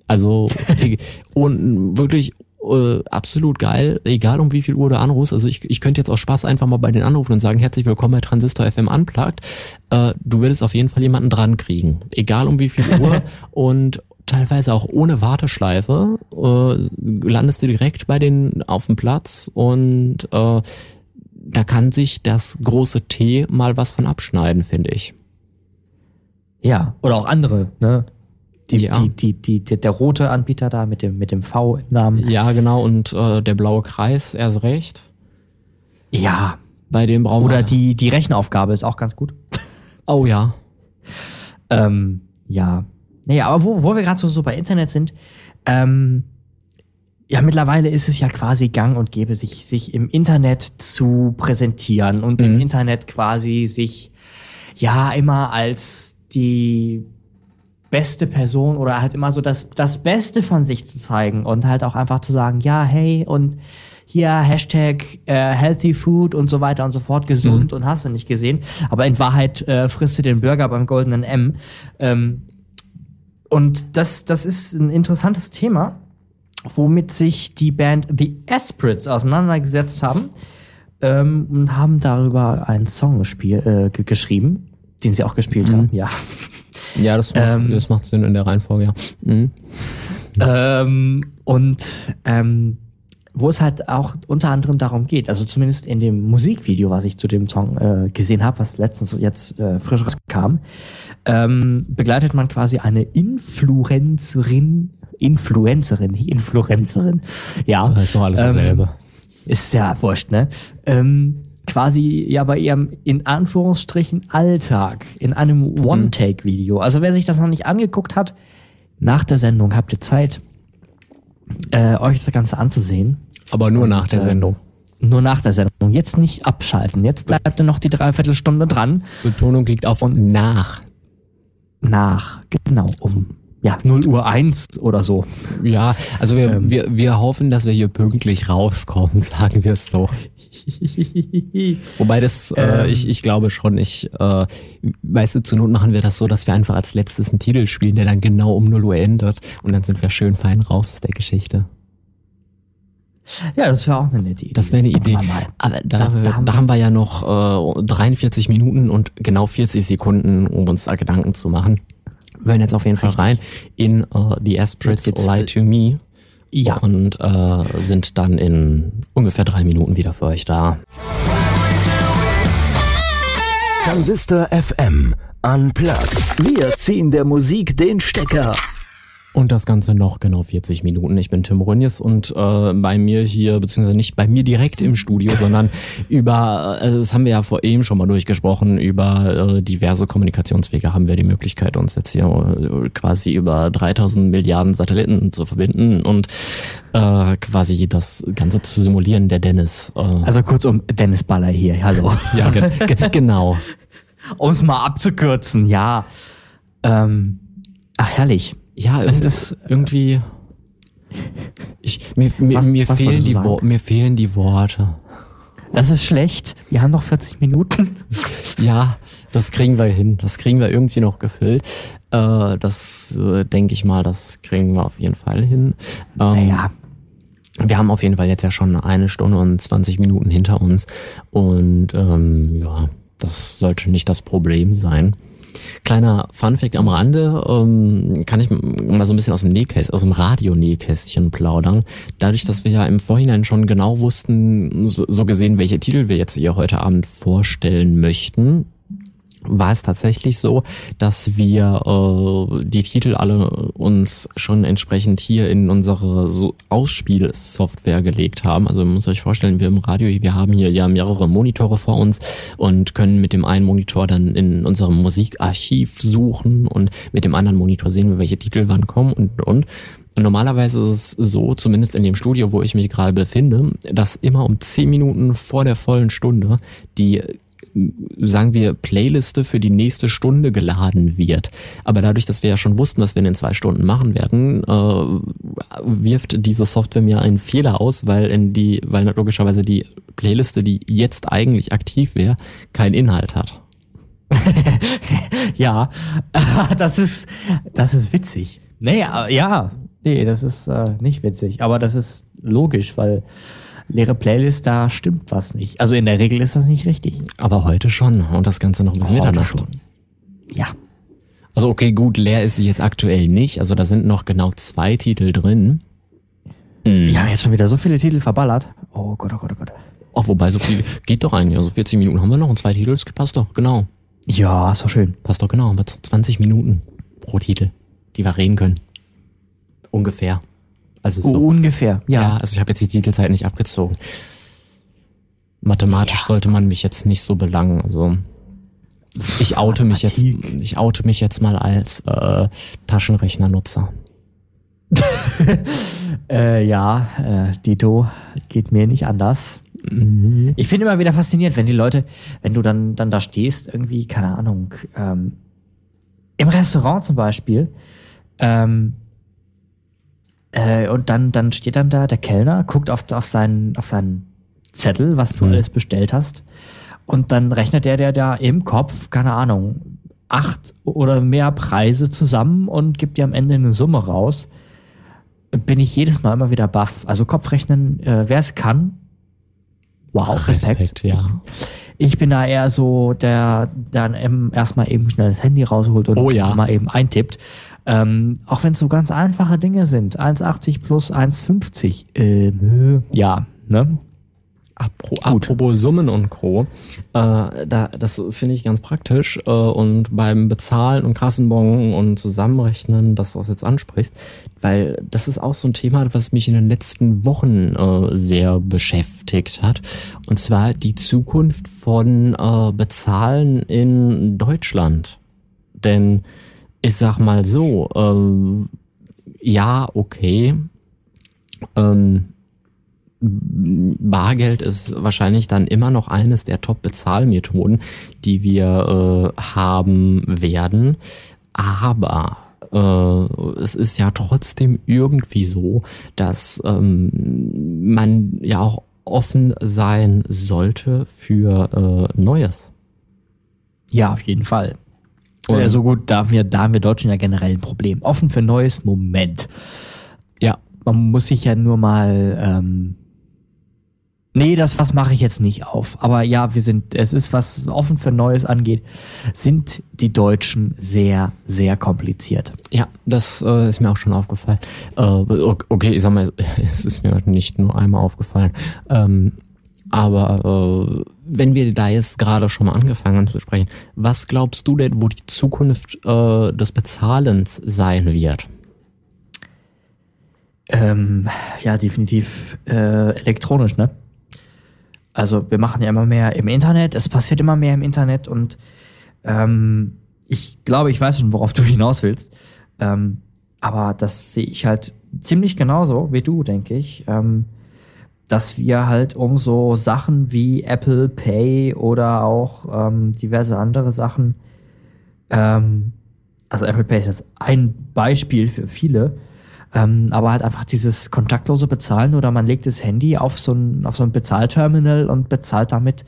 Also [laughs] und wirklich äh, absolut geil, egal um wie viel Uhr du anrufst. Also ich, ich könnte jetzt aus Spaß einfach mal bei den anrufen und sagen, herzlich willkommen bei Transistor FM Unplugged. Äh, du würdest auf jeden Fall jemanden dran kriegen. Egal um wie viel Uhr [laughs] und teilweise auch ohne Warteschleife äh, landest du direkt bei den auf dem Platz und äh, da kann sich das große T mal was von abschneiden, finde ich. Ja, oder auch andere, ne? Die, Ja. die, die, der, rote Anbieter da mit dem, mit dem V im Namen. Ja, genau, und äh, der blaue Kreis, erst recht. Ja. Bei dem brauchen Oder die, die Rechenaufgabe ist auch ganz gut. [laughs] Oh ja. Ähm, ja. Naja, aber wo, wo wir gerade so, so bei Internet sind, ähm, ja, mittlerweile ist es ja quasi gang und gäbe, sich, sich im Internet zu präsentieren und im Mhm. Internet quasi sich ja immer als die beste Person oder halt immer so das, das Beste von sich zu zeigen und halt auch einfach zu sagen, ja, hey, und hier Hashtag äh, Healthy Food und so weiter und so fort, gesund und hast du nicht gesehen. Aber in Wahrheit äh, frisst du den Burger beim goldenen M. Ähm, und das, das ist ein interessantes Thema, womit sich die Band The Espritz auseinandergesetzt haben ähm, und haben darüber einen Song gespiel, äh, ge- geschrieben, den sie auch gespielt Mhm. haben, ja. Ja, das macht, Ähm, das macht Sinn in der Reihenfolge, ja. Mhm. Ähm, und ähm, wo es halt auch unter anderem darum geht, also zumindest in dem Musikvideo, was ich zu dem Song äh, gesehen habe, was letztens jetzt äh, frisch rauskam, ähm, begleitet man quasi eine Influencerin, Influencerin, nicht Influencerin, ja. Das ist doch alles Ähm, dasselbe. Ist ja wurscht, ne? Ähm, quasi ja bei ihrem in Anführungsstrichen Alltag in einem One-Take-Video. Also wer sich das noch nicht angeguckt hat, nach der Sendung habt ihr Zeit, äh, euch das Ganze anzusehen. Aber nur und, nach der äh, Sendung. Nur nach der Sendung. Jetzt nicht abschalten. Jetzt bleibt ihr noch die Dreiviertelstunde dran. Betonung liegt auf und nach. Nach, genau, um ja, 0 Uhr 1 oder so. Ja, also wir, Ähm. wir, wir hoffen, dass wir hier pünktlich rauskommen, [laughs] sagen wir es so. [laughs] Wobei das, äh, Ähm. ich, ich glaube schon, ich, äh, weißt du, zur Not machen wir das so, dass wir einfach als letztes einen Titel spielen, der dann genau um 0 Uhr endet und dann sind wir schön fein raus aus der Geschichte. ja, das wäre auch eine nette Idee. Das wäre eine Idee. Aber da, Da- da, da haben wir ja noch äh, 43 Minuten und genau 40 Sekunden, um uns da Gedanken zu machen. Wir hören jetzt auf jeden Fall rein in äh, The Aspirates Lie to Me. Ja. Und äh, sind dann in ungefähr drei Minuten wieder für euch da. Transistor FM Unplugged. Wir ziehen der Musik den Stecker. Und das Ganze noch genau 40 Minuten. Ich bin Tim Runjes und äh, bei mir hier, beziehungsweise nicht bei mir direkt im Studio, [laughs] sondern über, äh, das haben wir ja vor eben schon mal durchgesprochen, über äh, diverse Kommunikationswege haben wir die Möglichkeit, uns jetzt hier äh, quasi über 3000 Milliarden Satelliten zu verbinden und äh, quasi das Ganze zu simulieren, der Dennis. Äh, Also kurzum, Dennis Baller hier, hallo. [laughs] ja, ge ge genau. [laughs] Um es mal abzukürzen, ja. Ähm, ach, herrlich. Ja, Es irgendwie, ist- irgendwie ich, mir, mir, Was- mir, was fehlen die? Wo mir fehlen die Worte. Das ist schlecht. Wir haben noch 40 Minuten. [laughs] Ja, das kriegen wir hin. Das kriegen wir irgendwie noch gefüllt. Äh, das äh, denke ich mal, das kriegen wir auf jeden Fall hin. Ähm, Naja, Wir haben auf jeden Fall jetzt ja schon eine Stunde und 20 Minuten hinter uns. Und ähm, ja, das sollte nicht das Problem sein. Kleiner Funfact am Rande, ähm, kann ich mal so ein bisschen aus dem Nähkästchen, aus dem Radio-Nähkästchen plaudern. Dadurch, dass wir ja im Vorhinein schon genau wussten, so, so gesehen, welche Titel wir jetzt hier heute Abend vorstellen möchten, war es tatsächlich so, dass wir äh, die Titel alle uns schon entsprechend hier in unsere so Ausspielsoftware gelegt haben. Also ihr müsst euch vorstellen, wir im Radio, wir haben hier ja mehrere Monitore vor uns und können mit dem einen Monitor dann in unserem Musikarchiv suchen und mit dem anderen Monitor sehen wir, welche Titel wann kommen und und. Und normalerweise ist es so, zumindest in dem Studio, wo ich mich gerade befinde, dass immer um 10 Minuten vor der vollen Stunde die sagen wir, Playliste für die nächste Stunde geladen wird. Aber dadurch, dass wir ja schon wussten, was wir in den zwei Stunden machen werden, äh, wirft diese Software mir einen Fehler aus, weil in die, weil logischerweise die Playliste, die jetzt eigentlich aktiv wäre, keinen Inhalt hat. [laughs] ja. [laughs] das ist, das ist witzig. Nee, ja. Nee, das ist äh, nicht witzig. Aber das ist logisch, weil leere Playlist, da stimmt was nicht. Also in der Regel ist das nicht richtig. Aber heute schon und das Ganze noch bis Heute Mitternacht. schon. Ja. Also okay, gut, leer ist sie jetzt aktuell nicht. Also da sind noch genau zwei Titel drin. Wir haben jetzt schon wieder so viele Titel verballert. Oh Gott, oh Gott, oh Gott. Auch wobei so viel geht doch eigentlich. Also 40 Minuten haben wir noch und zwei Titel, das passt doch, genau. Ja, ist doch schön. Passt doch genau, haben wir 20 Minuten pro Titel, die wir reden können. Ungefähr. Also so. Ungefähr. ja. Ja. also ich habe jetzt die Titelzeit nicht abgezogen. Mathematisch sollte man mich jetzt nicht so belangen. Also ich oute mich jetzt, ich oute mich jetzt mal als äh, Taschenrechnernutzer. [laughs] Äh, ja, äh, Dito geht mir nicht anders. Mhm. Ich bin immer wieder fasziniert, wenn die Leute, wenn du dann, dann da stehst, irgendwie, keine Ahnung, ähm, im Restaurant zum Beispiel, ähm, äh, und dann, dann steht dann da der Kellner, guckt auf, auf, seinen, auf seinen Zettel, was du Mhm. alles bestellt hast, und dann rechnet der, der da im Kopf, keine Ahnung, acht oder mehr Preise zusammen und gibt dir am Ende eine Summe raus. Bin ich jedes Mal immer wieder baff. Also Kopfrechnen, äh, wer es kann, wow, Respekt. Respekt, ja. Ich bin da eher so, der dann eben erstmal eben schnell das Handy rausholt und Oh ja. mal eben eintippt. Ähm, auch wenn es so ganz einfache Dinge sind. 1,80 plus 1,50. Ähm, äh, ja, ne? Apro apropos Summen und Co. Äh, da, das finde ich ganz praktisch. Äh, und beim Bezahlen und Kassenbon und Zusammenrechnen, dass du das jetzt ansprichst, weil das ist auch so ein Thema, was mich in den letzten Wochen äh, sehr beschäftigt hat. Und zwar die Zukunft von äh, Bezahlen in Deutschland. Denn ich sag mal so, ähm, ja, okay. Ähm, Bargeld ist wahrscheinlich dann immer noch eines der Top-Bezahlmethoden, die wir äh, haben werden. Aber äh, es ist ja trotzdem irgendwie so, dass ähm, man ja auch offen sein sollte für äh, Neues. Ja, auf jeden Fall. Und- Ja, so gut, da haben, wir, da haben wir Deutschen ja generell ein Problem. Offen für Neues, Moment. Ja, Man muss sich ja nur mal. Ähm, nee, das was mache ich jetzt nicht auf. Aber ja, wir sind, es ist, was offen für Neues angeht, sind die Deutschen sehr, sehr kompliziert. Ja, das äh, ist mir auch schon aufgefallen. Äh, ok- okay, ich sag mal, [laughs] es ist mir nicht nur einmal aufgefallen. Ähm, aber äh, wenn wir da jetzt gerade schon mal angefangen haben zu sprechen, was glaubst du denn, wo die Zukunft äh, des Bezahlens sein wird? Ähm, ja, definitiv äh, elektronisch, ne? Also wir machen ja immer mehr im Internet, es passiert immer mehr im Internet und ähm, ich glaube, ich weiß schon, worauf du hinaus willst. Ähm, aber das sehe ich halt ziemlich genauso wie du, denke ich. Ähm, dass wir halt um so Sachen wie Apple Pay oder auch ähm, diverse andere Sachen, ähm, also Apple Pay ist jetzt ein Beispiel für viele, ähm, aber halt einfach dieses kontaktlose Bezahlen oder man legt das Handy auf so ein, auf so ein Bezahlterminal und bezahlt damit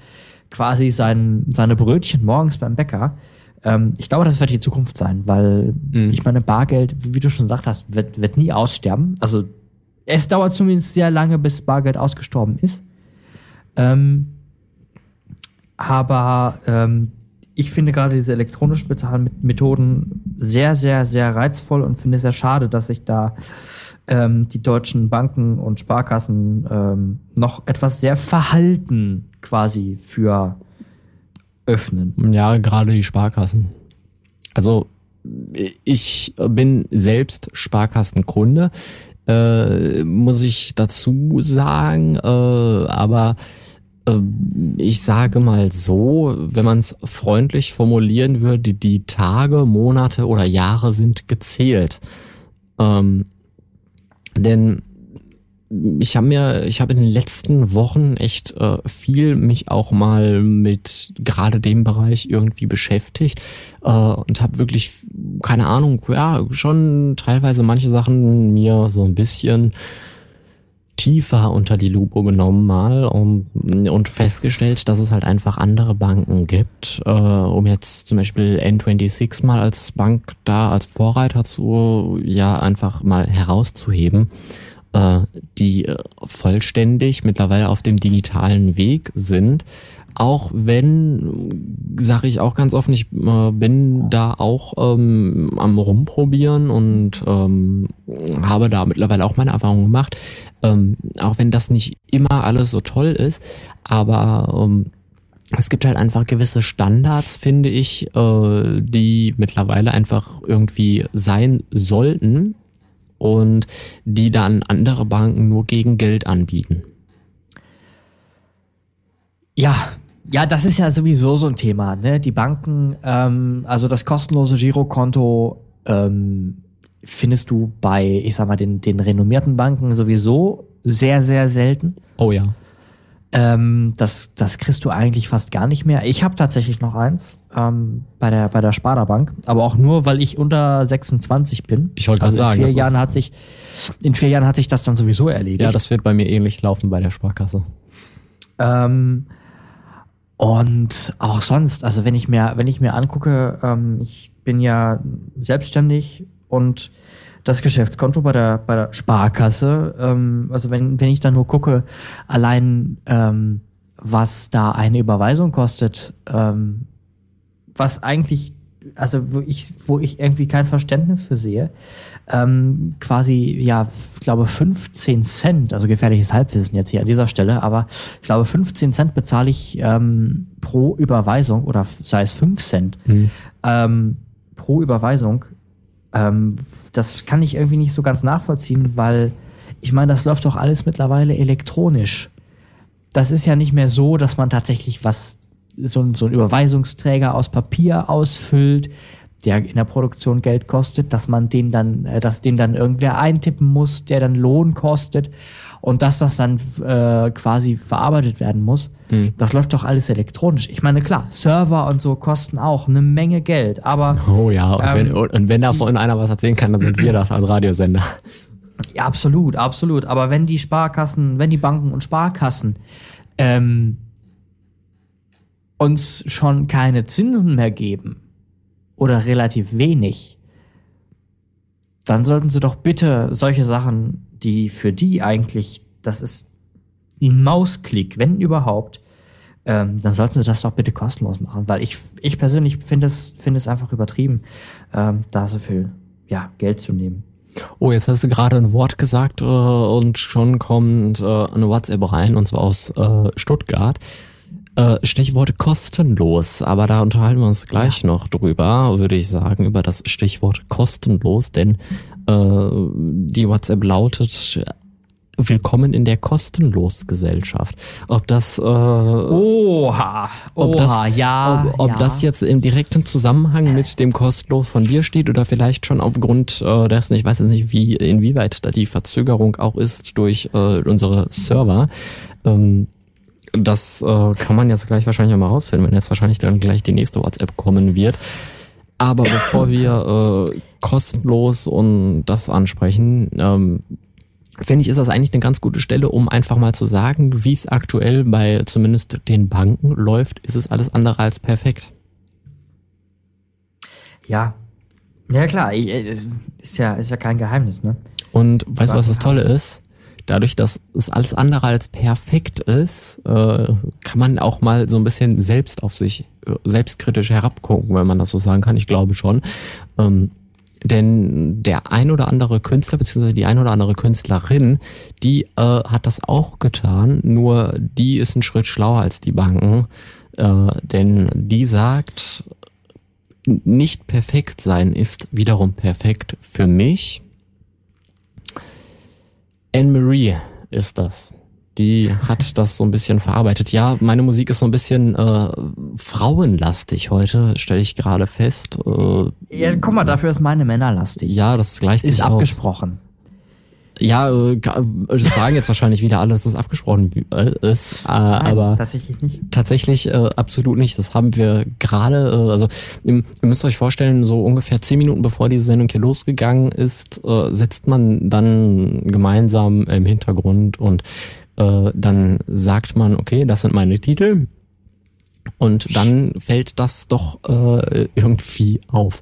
quasi sein, seine Brötchen morgens beim Bäcker. Ähm, ich glaube, das wird die Zukunft sein, weil Mhm. ich meine, Bargeld, wie du schon gesagt hast, wird, wird nie aussterben. Also es dauert zumindest sehr lange, bis Bargeld ausgestorben ist. Ähm, aber ähm, ich finde gerade diese elektronischen Bezahlmethoden sehr, sehr, sehr reizvoll und finde es sehr schade, dass sich da ähm, die deutschen Banken und Sparkassen ähm, noch etwas sehr verhalten quasi für öffnen. Ja, gerade die Sparkassen. Also ich bin selbst Sparkassenkunde, äh, muss ich dazu sagen, äh, aber äh, ich sage mal so, wenn man es freundlich formulieren würde, die Tage, Monate oder Jahre sind gezählt. Ähm, denn ich habe mir, ich habe in den letzten Wochen echt äh, viel mich auch mal mit gerade dem Bereich irgendwie beschäftigt äh, und habe wirklich keine Ahnung, ja schon teilweise manche Sachen mir so ein bisschen tiefer unter die Lupe genommen mal um, und festgestellt, dass es halt einfach andere Banken gibt, äh, um jetzt zum Beispiel N26 mal als Bank da als Vorreiter zu ja einfach mal herauszuheben. äh, die äh, vollständig mittlerweile auf dem digitalen Weg sind. Auch wenn, sage ich auch ganz offen, ich äh, bin da auch ähm, am Rumprobieren und ähm, habe da mittlerweile auch meine Erfahrungen gemacht. Ähm, auch wenn das nicht immer alles so toll ist, aber ähm, es gibt halt einfach gewisse Standards, finde ich, äh, die mittlerweile einfach irgendwie sein sollten und die dann andere Banken nur gegen Geld anbieten. Ja, ja, das ist ja sowieso so ein Thema. Ne? Die Banken, ähm, also das kostenlose Girokonto ähm, findest du bei, ich sag mal, den, den renommierten Banken sowieso sehr, sehr selten. Oh ja. Ähm, das, das kriegst du eigentlich fast gar nicht mehr. Ich habe tatsächlich noch eins ähm, bei der bei der Sparda Bank, aber auch nur, weil ich unter 26 bin. Ich wollte gerade also sagen, in vier Jahren hat sich in vier Jahren hat sich das dann sowieso erledigt. Ja, das wird bei mir ähnlich laufen bei der Sparkasse. Ähm, und auch sonst, also wenn ich mir, wenn ich mir angucke, ähm, ich bin ja selbstständig und das Geschäftskonto bei der, bei der Sparkasse, ähm, also wenn, wenn ich da nur gucke, allein ähm, was da eine Überweisung kostet, ähm, was eigentlich, also wo ich, wo ich irgendwie kein Verständnis für sehe, ähm, quasi, ja, ich glaube 15 Cent, also gefährliches Halbwissen jetzt hier an dieser Stelle, aber ich glaube 15 Cent bezahle ich ähm, pro Überweisung oder sei es 5 Cent Hm. ähm, pro Überweisung. Ähm, das kann ich irgendwie nicht so ganz nachvollziehen, weil ich meine, das läuft doch alles mittlerweile elektronisch. Das ist ja nicht mehr so, dass man tatsächlich was, so, so ein Überweisungsträger aus Papier ausfüllt, der in der Produktion Geld kostet, dass man den dann, äh, dass den dann irgendwer eintippen muss, der dann Lohn kostet und dass das dann äh, quasi verarbeitet werden muss. Mhm. Das läuft doch alles elektronisch. Ich meine, klar, Server und so kosten auch eine Menge Geld, aber Oh ja, und, Ähm, wenn, und wenn davon einer was erzählen kann, dann sind wir das als Radiosender. Ja, absolut, absolut. Aber wenn die Sparkassen, wenn die Banken und Sparkassen ähm, uns schon keine Zinsen mehr geben oder relativ wenig, dann sollten sie doch bitte solche Sachen, die für die eigentlich, das ist ein Mausklick, wenn überhaupt, ähm, dann sollten sie das doch bitte kostenlos machen, weil ich, ich persönlich finde es, finde es einfach übertrieben, ähm, da so viel ja, Geld zu nehmen. Oh, jetzt hast du gerade ein Wort gesagt äh, und schon kommt äh, eine WhatsApp rein, und zwar aus äh, Stuttgart. Äh, Stichwort kostenlos, aber da unterhalten wir uns gleich noch drüber, würde ich sagen, über das Stichwort kostenlos, denn die WhatsApp lautet Willkommen in der Kostenlos-Gesellschaft. Ob das äh, Oha, ob oha, das, ja. ob, ob ja. das jetzt im direkten Zusammenhang mit dem kostenlos von dir steht oder vielleicht schon aufgrund äh, dessen, ich weiß jetzt nicht, wie inwieweit da die Verzögerung auch ist durch äh, unsere Server. Ähm, das äh, kann man jetzt gleich wahrscheinlich mal rausfinden, wenn jetzt wahrscheinlich dann gleich die nächste WhatsApp kommen wird. Aber bevor wir [coughs] äh, kostenlos und das ansprechen, ähm, finde ich, ist das eigentlich eine ganz gute Stelle, um einfach mal zu sagen, wie es aktuell bei zumindest den Banken läuft, ist es alles andere als perfekt. Ja. Ja, klar, äh, ist ja, ist ja kein Geheimnis, ne? Und weißt du, was das. Tolle ist? Dadurch, dass es alles andere als perfekt ist, äh, kann man auch mal so ein bisschen selbst auf sich, äh, selbstkritisch herabgucken, wenn man das so sagen kann. Ich glaube schon. Ähm, denn der ein oder andere Künstler, beziehungsweise die ein oder andere Künstlerin, die äh, hat das auch getan, nur die ist einen Schritt schlauer als die Banken. Äh, denn die sagt, nicht perfekt sein ist wiederum perfekt für mich. Anne-Marie ist das. Die hat das so ein bisschen verarbeitet. Ja, meine Musik ist so ein bisschen äh, frauenlastig heute, stelle ich gerade fest. Äh, Ja, guck mal, dafür ist meine männerlastig. ja, das gleicht ist sich aus. abgesprochen. Ja, äh, das sagen jetzt wahrscheinlich wieder alle, dass es abgesprochen äh, ist, äh, Nein, aber tatsächlich nicht. tatsächlich äh, absolut nicht. Das haben wir gerade, äh, also ihr, ihr müsst euch vorstellen, so ungefähr zehn Minuten bevor diese Sendung hier losgegangen ist, äh, sitzt man dann gemeinsam im Hintergrund und äh, dann sagt man, okay, das sind meine Titel. Und dann fällt das doch äh, irgendwie auf.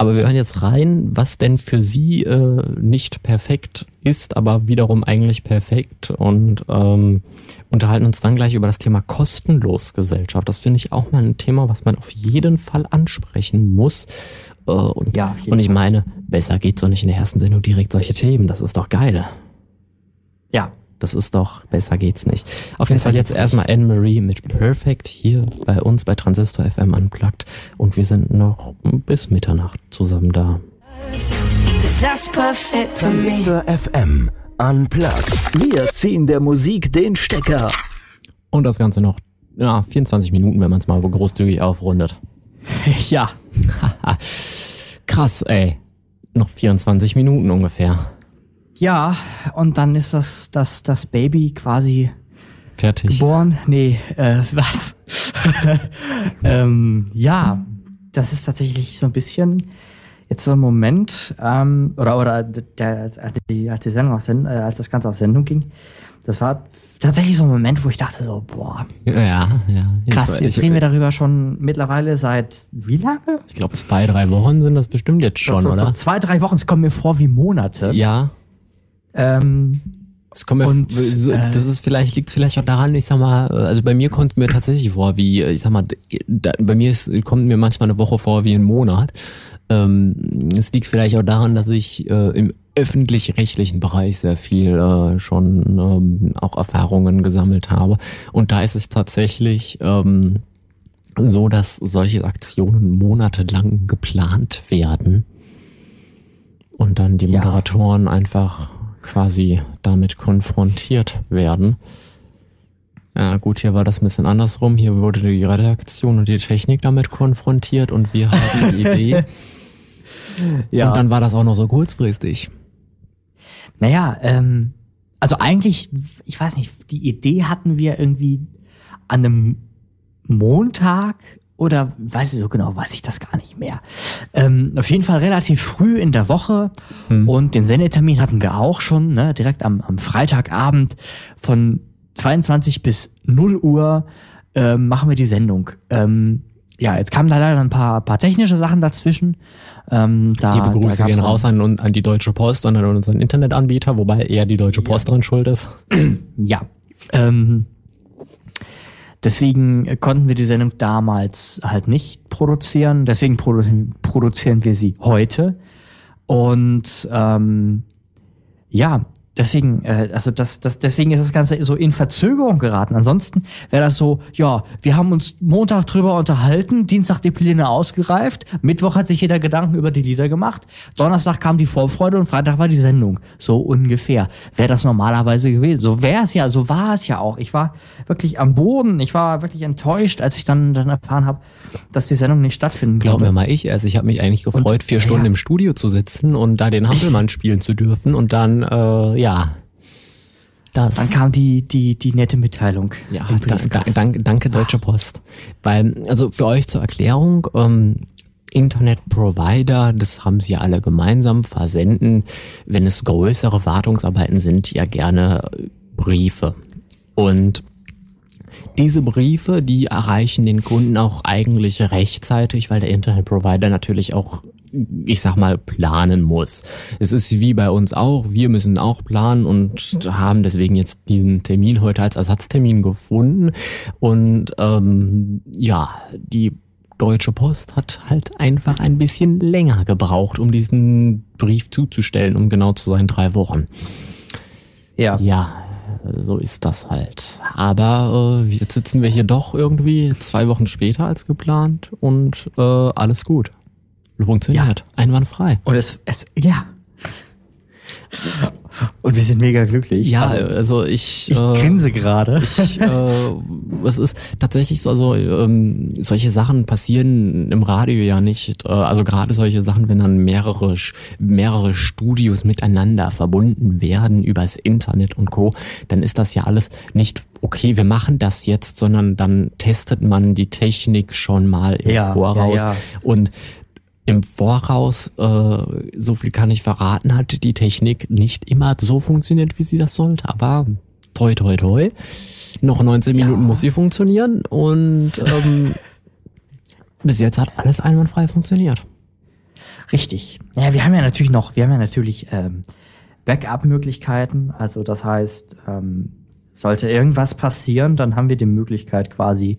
Aber wir hören jetzt rein, was denn für sie äh, nicht perfekt ist, aber wiederum eigentlich perfekt und ähm, unterhalten uns dann gleich über das Thema Kostenlosgesellschaft. Das finde ich auch mal ein Thema, was man auf jeden Fall ansprechen muss. Äh, und, Ja, und ich meine, besser geht's doch nicht in der ersten Sendung direkt solche Themen. Das ist doch geil. Das ist doch, besser geht's nicht. Auf jeden Fall jetzt erstmal Anne-Marie mit Perfect hier bei uns bei Transistor FM Unplugged und wir sind noch bis Mitternacht zusammen da. Transistor FM Unplugged. Wir ziehen der Musik den Stecker. Und das Ganze noch, ja, 24 Minuten, wenn man es mal großzügig aufrundet. [laughs] Ja. [laughs] Krass, ey. Noch 24 Minuten ungefähr. Ja, und dann ist das, das, das Baby quasi Fertig. geboren. Nee, äh, [laughs] was? ähm, ja, das ist tatsächlich so ein bisschen jetzt so ein Moment, ähm, oder, oder der, als, als, die, als die Sendung auf Send, äh, als das Ganze auf Sendung ging, das war tatsächlich so ein Moment, wo ich dachte so, boah, Ja, ja. krass, ich, jetzt ich, reden wir darüber schon mittlerweile seit wie lange? Ich glaube, zwei, drei Wochen sind das bestimmt jetzt schon, so, so oder? zwei, drei Wochen, es kommen mir vor wie Monate. Ja. Ähm, Es kommt mir, Und, so, äh, das ist vielleicht, liegt vielleicht auch daran, ich sag mal, äh, also bei mir kommt mir tatsächlich vor, wie, äh, ich sag mal, da, bei mir ist, kommt mir manchmal eine Woche vor wie ein Monat. Ähm, es liegt vielleicht auch daran, dass ich äh, im öffentlich-rechtlichen Bereich sehr viel äh, schon ähm, auch Erfahrungen gesammelt habe. Und da ist es tatsächlich ähm, so, dass solche Aktionen monatelang geplant werden und dann die Ja. Moderatoren einfach quasi damit konfrontiert werden. Ja, gut, hier war das ein bisschen andersrum. Hier wurde die Redaktion und die Technik damit konfrontiert und wir haben die [laughs] Idee. Ja. Und dann war das auch noch so kurzfristig. Naja, ähm, also eigentlich, ich weiß nicht, die Idee hatten wir irgendwie an einem Montag oder weiß ich so genau, weiß ich das gar nicht mehr. Ähm, auf jeden Fall relativ früh in der Woche und den Sendetermin hatten wir auch schon, ne, direkt am, am Freitagabend von 22 bis 0 Uhr ähm, machen wir die Sendung. Ähm, ja, jetzt kamen da leider ein paar, paar technische Sachen dazwischen. Ähm, da, Liebe Grüße da gehen raus an, an die Deutsche Post und an unseren Internetanbieter, wobei eher die Deutsche Post dran schuld ist. Ja. Ähm, deswegen konnten wir die Sendung damals halt nicht produzieren. Deswegen produ produzieren wir sie heute. Und ähm, ja, deswegen, äh, also das, das, deswegen ist das Ganze so in Verzögerung geraten. Ansonsten wäre das so, ja, wir haben uns Montag drüber unterhalten, Dienstag die Pläne ausgereift, Mittwoch hat sich jeder Gedanken über die Lieder gemacht, Donnerstag kam die Vorfreude und Freitag war die Sendung. So ungefähr. Wäre das normalerweise gewesen. So wäre es ja, so war es ja auch. Ich war wirklich am Boden, ich war wirklich enttäuscht, als ich dann, dann erfahren habe, dass die Sendung nicht stattfinden Glaub mir konnte. mal ich, also ich habe mich eigentlich gefreut, vier ja. Stunden im Studio zu sitzen und da den Hampelmann spielen zu dürfen und dann, äh, ja, das. Dann kam die, die, die nette Mitteilung. Ja, da, da, danke, danke Deutsche Post. Weil, also für euch zur Erklärung, ähm, Internetprovider, das haben sie alle gemeinsam, versenden, wenn es größere Wartungsarbeiten sind, ja gerne Briefe. Und diese Briefe, die erreichen den Kunden auch eigentlich rechtzeitig, weil der Internetprovider natürlich auch, ich sag mal, planen muss. Es ist wie bei uns auch, wir müssen auch planen und haben deswegen jetzt diesen Termin heute als Ersatztermin gefunden. Und ähm, ja, die Deutsche Post hat halt einfach ein bisschen länger gebraucht, um diesen Brief zuzustellen, um genau zu sein, drei Wochen. Ja. Ja, so ist das halt. Aber äh, jetzt sitzen wir hier doch irgendwie zwei Wochen später als geplant und äh, alles gut. Funktioniert. Einwandfrei. Und es, es, ja. Und wir sind mega glücklich. Ja, Also, also ich. ich äh, grinse gerade. Ich, äh, [laughs] es ist tatsächlich so, also ähm, solche Sachen passieren im Radio ja nicht. Äh, also gerade solche Sachen, wenn dann mehrere mehrere Studios miteinander verbunden werden übers Internet und Co. Dann ist das ja alles nicht okay. Wir machen das jetzt, sondern dann testet man die Technik schon mal im Ja, Voraus ja, ja. und im Voraus, äh, so viel kann ich verraten, hat die Technik nicht immer so funktioniert, wie sie das sollte. Aber toi, toi, toi. Noch 19 Minuten muss sie funktionieren und ähm, [laughs] bis jetzt hat alles einwandfrei funktioniert. Richtig. Ja, wir haben ja natürlich noch, wir haben ja natürlich ähm, Backup-Möglichkeiten. Also das heißt, ähm, sollte irgendwas passieren, dann haben wir die Möglichkeit quasi,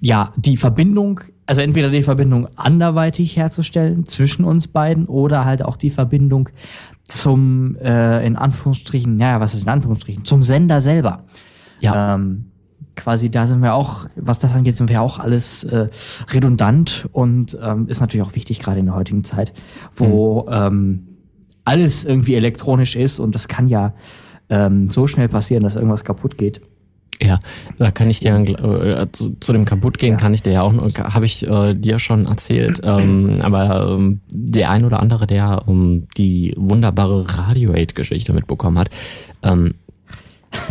ja, die Verbindung, also entweder die Verbindung anderweitig herzustellen zwischen uns beiden oder halt auch die Verbindung zum, äh, in Anführungsstrichen, naja, was ist in Anführungsstrichen, zum Sender selber. Ja. Ähm, quasi da sind wir auch, was das angeht, sind wir auch alles äh, redundant und ähm, ist natürlich auch wichtig, gerade in der heutigen Zeit, wo ähm, alles irgendwie elektronisch ist und das kann ja ähm, so schnell passieren, dass irgendwas kaputt geht. Ja, da kann ich dir äh, zu, zu dem kaputtgehen kann ich dir ja auch habe ich äh, dir schon erzählt, ähm, aber ähm, der ein oder andere, der ähm, die wunderbare Radio 8 Geschichte mitbekommen hat, ähm,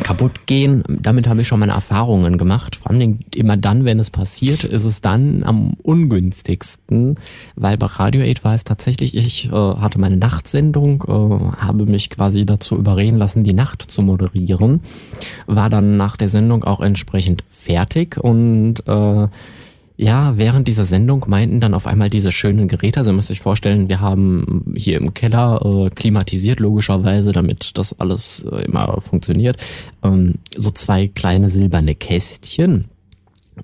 kaputt gehen, damit habe ich schon meine Erfahrungen gemacht. Vor allem immer dann, wenn es passiert, ist es dann am ungünstigsten, weil bei Radio 8 war es tatsächlich, ich äh, hatte meine Nachtsendung, äh, habe mich quasi dazu überreden lassen, die Nacht zu moderieren, war dann nach der Sendung auch entsprechend fertig und äh, ja, während dieser Sendung meinten dann auf einmal diese schönen Geräte, also ihr müsst euch vorstellen, wir haben hier im Keller äh, klimatisiert logischerweise, damit das alles äh, immer funktioniert, ähm, so zwei kleine silberne Kästchen.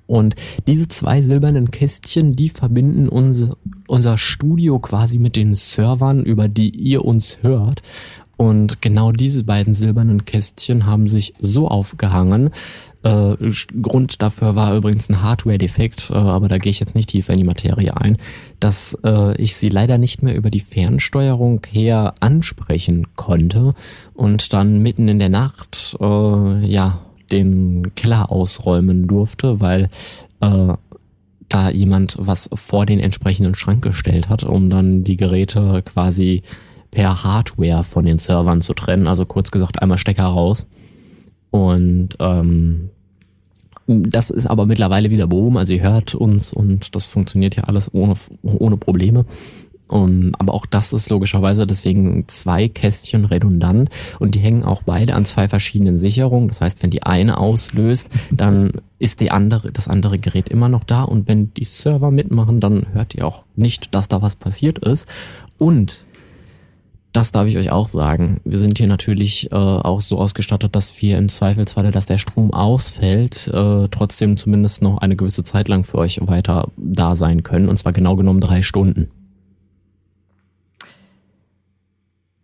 Und diese zwei silbernen Kästchen, die verbinden unser, unser Studio quasi mit den Servern, über die ihr uns hört. Und genau diese beiden silbernen Kästchen haben sich so aufgehangen. Äh, Grund dafür war übrigens ein Hardware-Defekt, äh, aber da gehe ich jetzt nicht tiefer in die Materie ein, dass äh, ich sie leider nicht mehr über die Fernsteuerung her ansprechen konnte und dann mitten in der Nacht, äh, ja, den Keller ausräumen durfte, weil äh, da jemand was vor den entsprechenden Schrank gestellt hat, um dann die Geräte quasi per Hardware von den Servern zu trennen. Also kurz gesagt einmal Stecker raus. Und ähm, das ist aber mittlerweile wieder behoben. Also ihr hört uns und das funktioniert ja alles ohne, ohne Probleme. Um, aber auch das ist logischerweise deswegen zwei Kästchen redundant und die hängen auch beide an zwei verschiedenen Sicherungen. Das heißt, wenn die eine auslöst, dann ist die andere, das andere Gerät immer noch da und wenn die Server mitmachen, dann hört ihr auch nicht, dass da was passiert ist. Und das darf ich euch auch sagen. Wir sind hier natürlich äh, auch so ausgestattet, dass wir im Zweifelsfalle, dass der Strom ausfällt, äh, trotzdem zumindest noch eine gewisse Zeit lang für euch weiter da sein können. Und zwar genau genommen drei Stunden.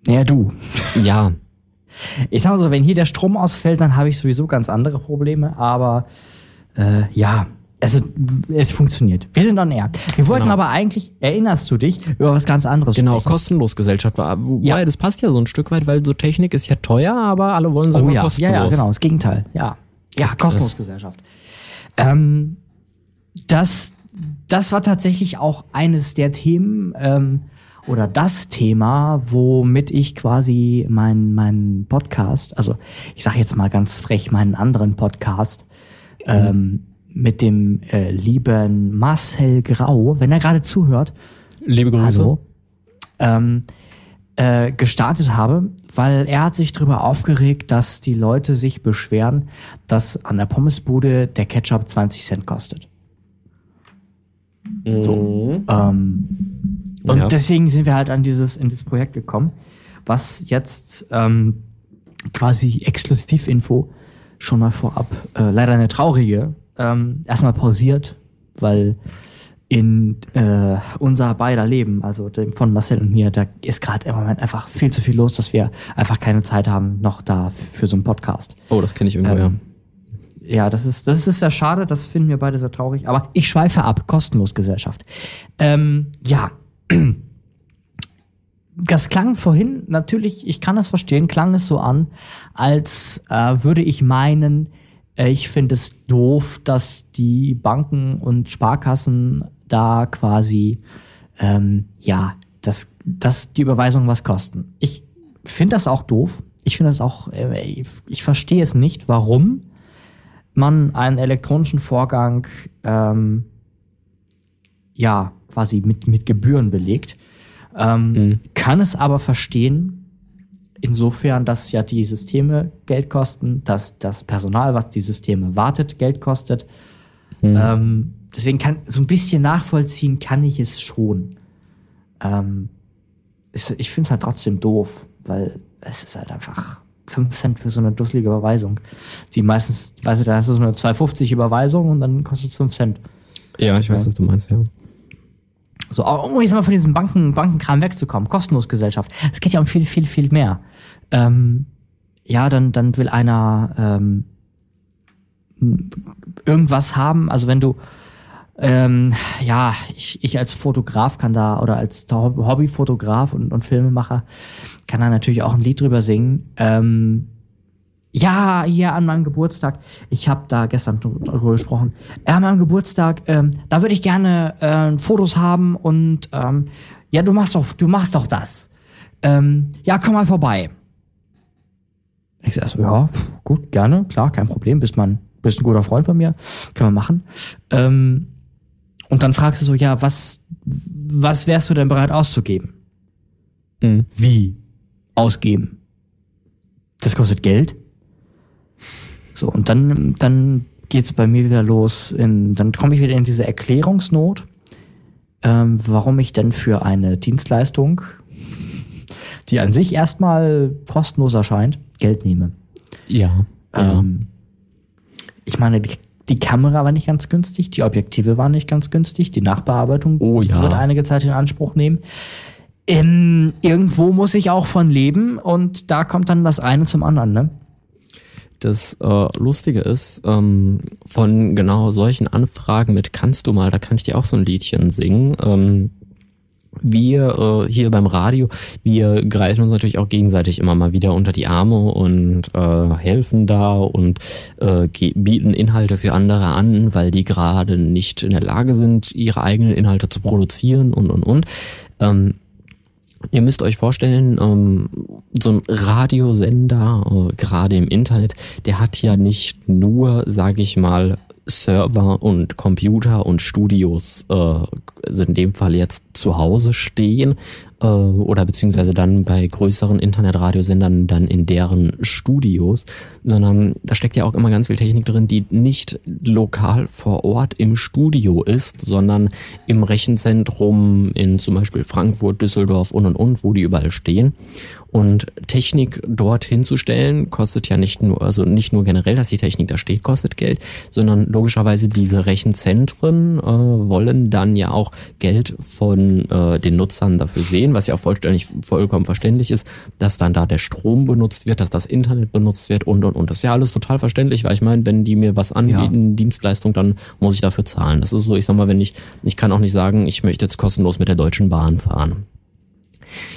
Ja, du. Ja, Ich sag mal so, wenn hier der Strom ausfällt, dann habe ich sowieso ganz andere Probleme, aber äh, ja, also es funktioniert. Wir sind on air. Wir wollten Genau. aber eigentlich, erinnerst du dich, über was ganz anderes genau, sprechen. kostenlos Gesellschaft war. Wobei, Ja. das passt ja so ein Stück weit, weil so Technik ist ja teuer, aber alle wollen sie Oh ja, kostenlos. ja, ja, genau, das Gegenteil. Ja, ja, Das- Kosmosgesellschaft. Ähm, das, das war tatsächlich auch eines der Themen ähm, oder das Thema, womit ich quasi meinen meinen Podcast, also ich sage jetzt mal ganz frech meinen anderen Podcast ähm, mit dem äh, lieben Marcel Grau, wenn er gerade zuhört, Liebe Grüße. Hallo. Ähm, äh, gestartet habe, weil er hat sich darüber aufgeregt, dass die Leute sich beschweren, dass an der Pommesbude der Ketchup 20 Cent kostet. So. Ähm, und Ja. deswegen sind wir halt an dieses, in dieses Projekt gekommen, was jetzt ähm, quasi Exklusivinfo schon mal vorab, äh, leider eine traurige, ähm, erstmal pausiert, weil in äh, unser beider Leben, also dem von Marcel und mir, da ist gerade im Moment einfach viel zu viel los, dass wir einfach keine Zeit haben noch da für so einen Podcast. Oh, das kenne ich irgendwo, Ähm, ja, das ist, das ist sehr schade, das finden wir beide sehr traurig, aber ich schweife ab, kostenlos Gesellschaft. Ähm, ja. Das klang vorhin natürlich, ich kann das verstehen, klang es so an, als äh, würde ich meinen, ich finde es doof, dass die Banken und Sparkassen da quasi, ähm, ja, dass, dass die Überweisungen was kosten. Ich finde das auch doof. Ich finde das auch, äh, ich, ich verstehe es nicht, warum man einen elektronischen Vorgang ähm, ja quasi mit, mit Gebühren belegt. Ähm, Mhm. Kann es aber verstehen, insofern, dass ja die Systeme Geld kosten, dass das Personal, was die Systeme wartet, Geld kostet. Mhm. Ähm, deswegen kann so ein bisschen nachvollziehen kann ich es schon. Ähm, es, ich finde es halt trotzdem doof, weil es ist halt einfach 5 Cent für so eine dusselige Überweisung. Die meistens, weißt du, da hast du so eine 2,50 Überweisung und dann kostet es 5 Cent. ja, ich weiß, Ja. was du meinst, ja. So, um jetzt mal von diesem Banken, Bankenkram wegzukommen, kostenlos Gesellschaft. Es geht ja um viel, viel, viel mehr. Ähm, ja, dann, dann will einer ähm, irgendwas haben. Also wenn du, ähm, ja, ich, ich als Fotograf kann da, oder als Hob- Hobbyfotograf und, und Filmemacher, kann da natürlich auch ein Lied drüber singen. Ähm, ja, hier an meinem Geburtstag. Ich habe da gestern drüber gesprochen. Ja, an meinem Geburtstag, ähm, da würde ich gerne äh, Fotos haben und ähm, ja, du machst doch, du machst doch das. Ähm, ja, komm mal vorbei. Ich sag so, ja, gut, gerne, klar, kein Problem. Bist man, bist ein guter Freund von mir, können wir machen. Ähm, und dann fragst du so, ja, was, was wärst du denn bereit auszugeben? Mhm. Wie? Ausgeben. Das kostet Geld. So, und dann, dann geht's bei mir wieder los. In, dann komme ich wieder in diese Erklärungsnot, ähm, warum ich denn für eine Dienstleistung, die an sich erstmal kostenlos erscheint, Geld nehme. Ja. ja. Ähm, ich meine, die, die Kamera war nicht ganz günstig, die Objektive waren nicht ganz günstig, die Nachbearbeitung Oh ja. wird einige Zeit in Anspruch nehmen. Ähm, irgendwo muss ich auch von leben und da kommt dann das eine zum anderen, ne? Das äh, Lustige ist, ähm, von genau solchen Anfragen mit kannst du mal, da kann ich dir auch so ein Liedchen singen. Ähm, wir äh, hier beim Radio, wir greifen uns natürlich auch gegenseitig immer mal wieder unter die Arme und äh, helfen da und äh, bieten Inhalte für andere an, weil die gerade nicht in der Lage sind, ihre eigenen Inhalte zu produzieren und und und. Ähm, Ihr müsst euch vorstellen, ähm, so ein Radiosender, äh, gerade im Internet, der hat ja nicht nur, sage ich mal, Server und Computer und Studios, äh, also in dem Fall jetzt zu Hause stehen äh, oder beziehungsweise dann bei größeren Internetradiosendern dann in deren Studios, sondern da steckt ja auch immer ganz viel Technik drin, die nicht lokal vor Ort im Studio ist, sondern im Rechenzentrum in zum Beispiel Frankfurt, Düsseldorf und und und, wo die überall stehen. Und Technik dort hinzustellen kostet ja nicht nur, also nicht nur generell, dass die Technik da steht, kostet Geld, sondern logischerweise diese Rechenzentren äh, wollen dann ja auch Geld von äh, den Nutzern dafür sehen, was ja auch vollständig, vollkommen verständlich ist, dass dann da der Strom benutzt wird, dass das Internet benutzt wird und und und. Das ist ja alles total verständlich, weil ich meine, wenn die mir was anbieten, ja. Dienstleistung, dann muss ich dafür zahlen. Das ist so, ich sag mal, wenn ich, ich kann auch nicht sagen, ich möchte jetzt kostenlos mit der Deutschen Bahn fahren.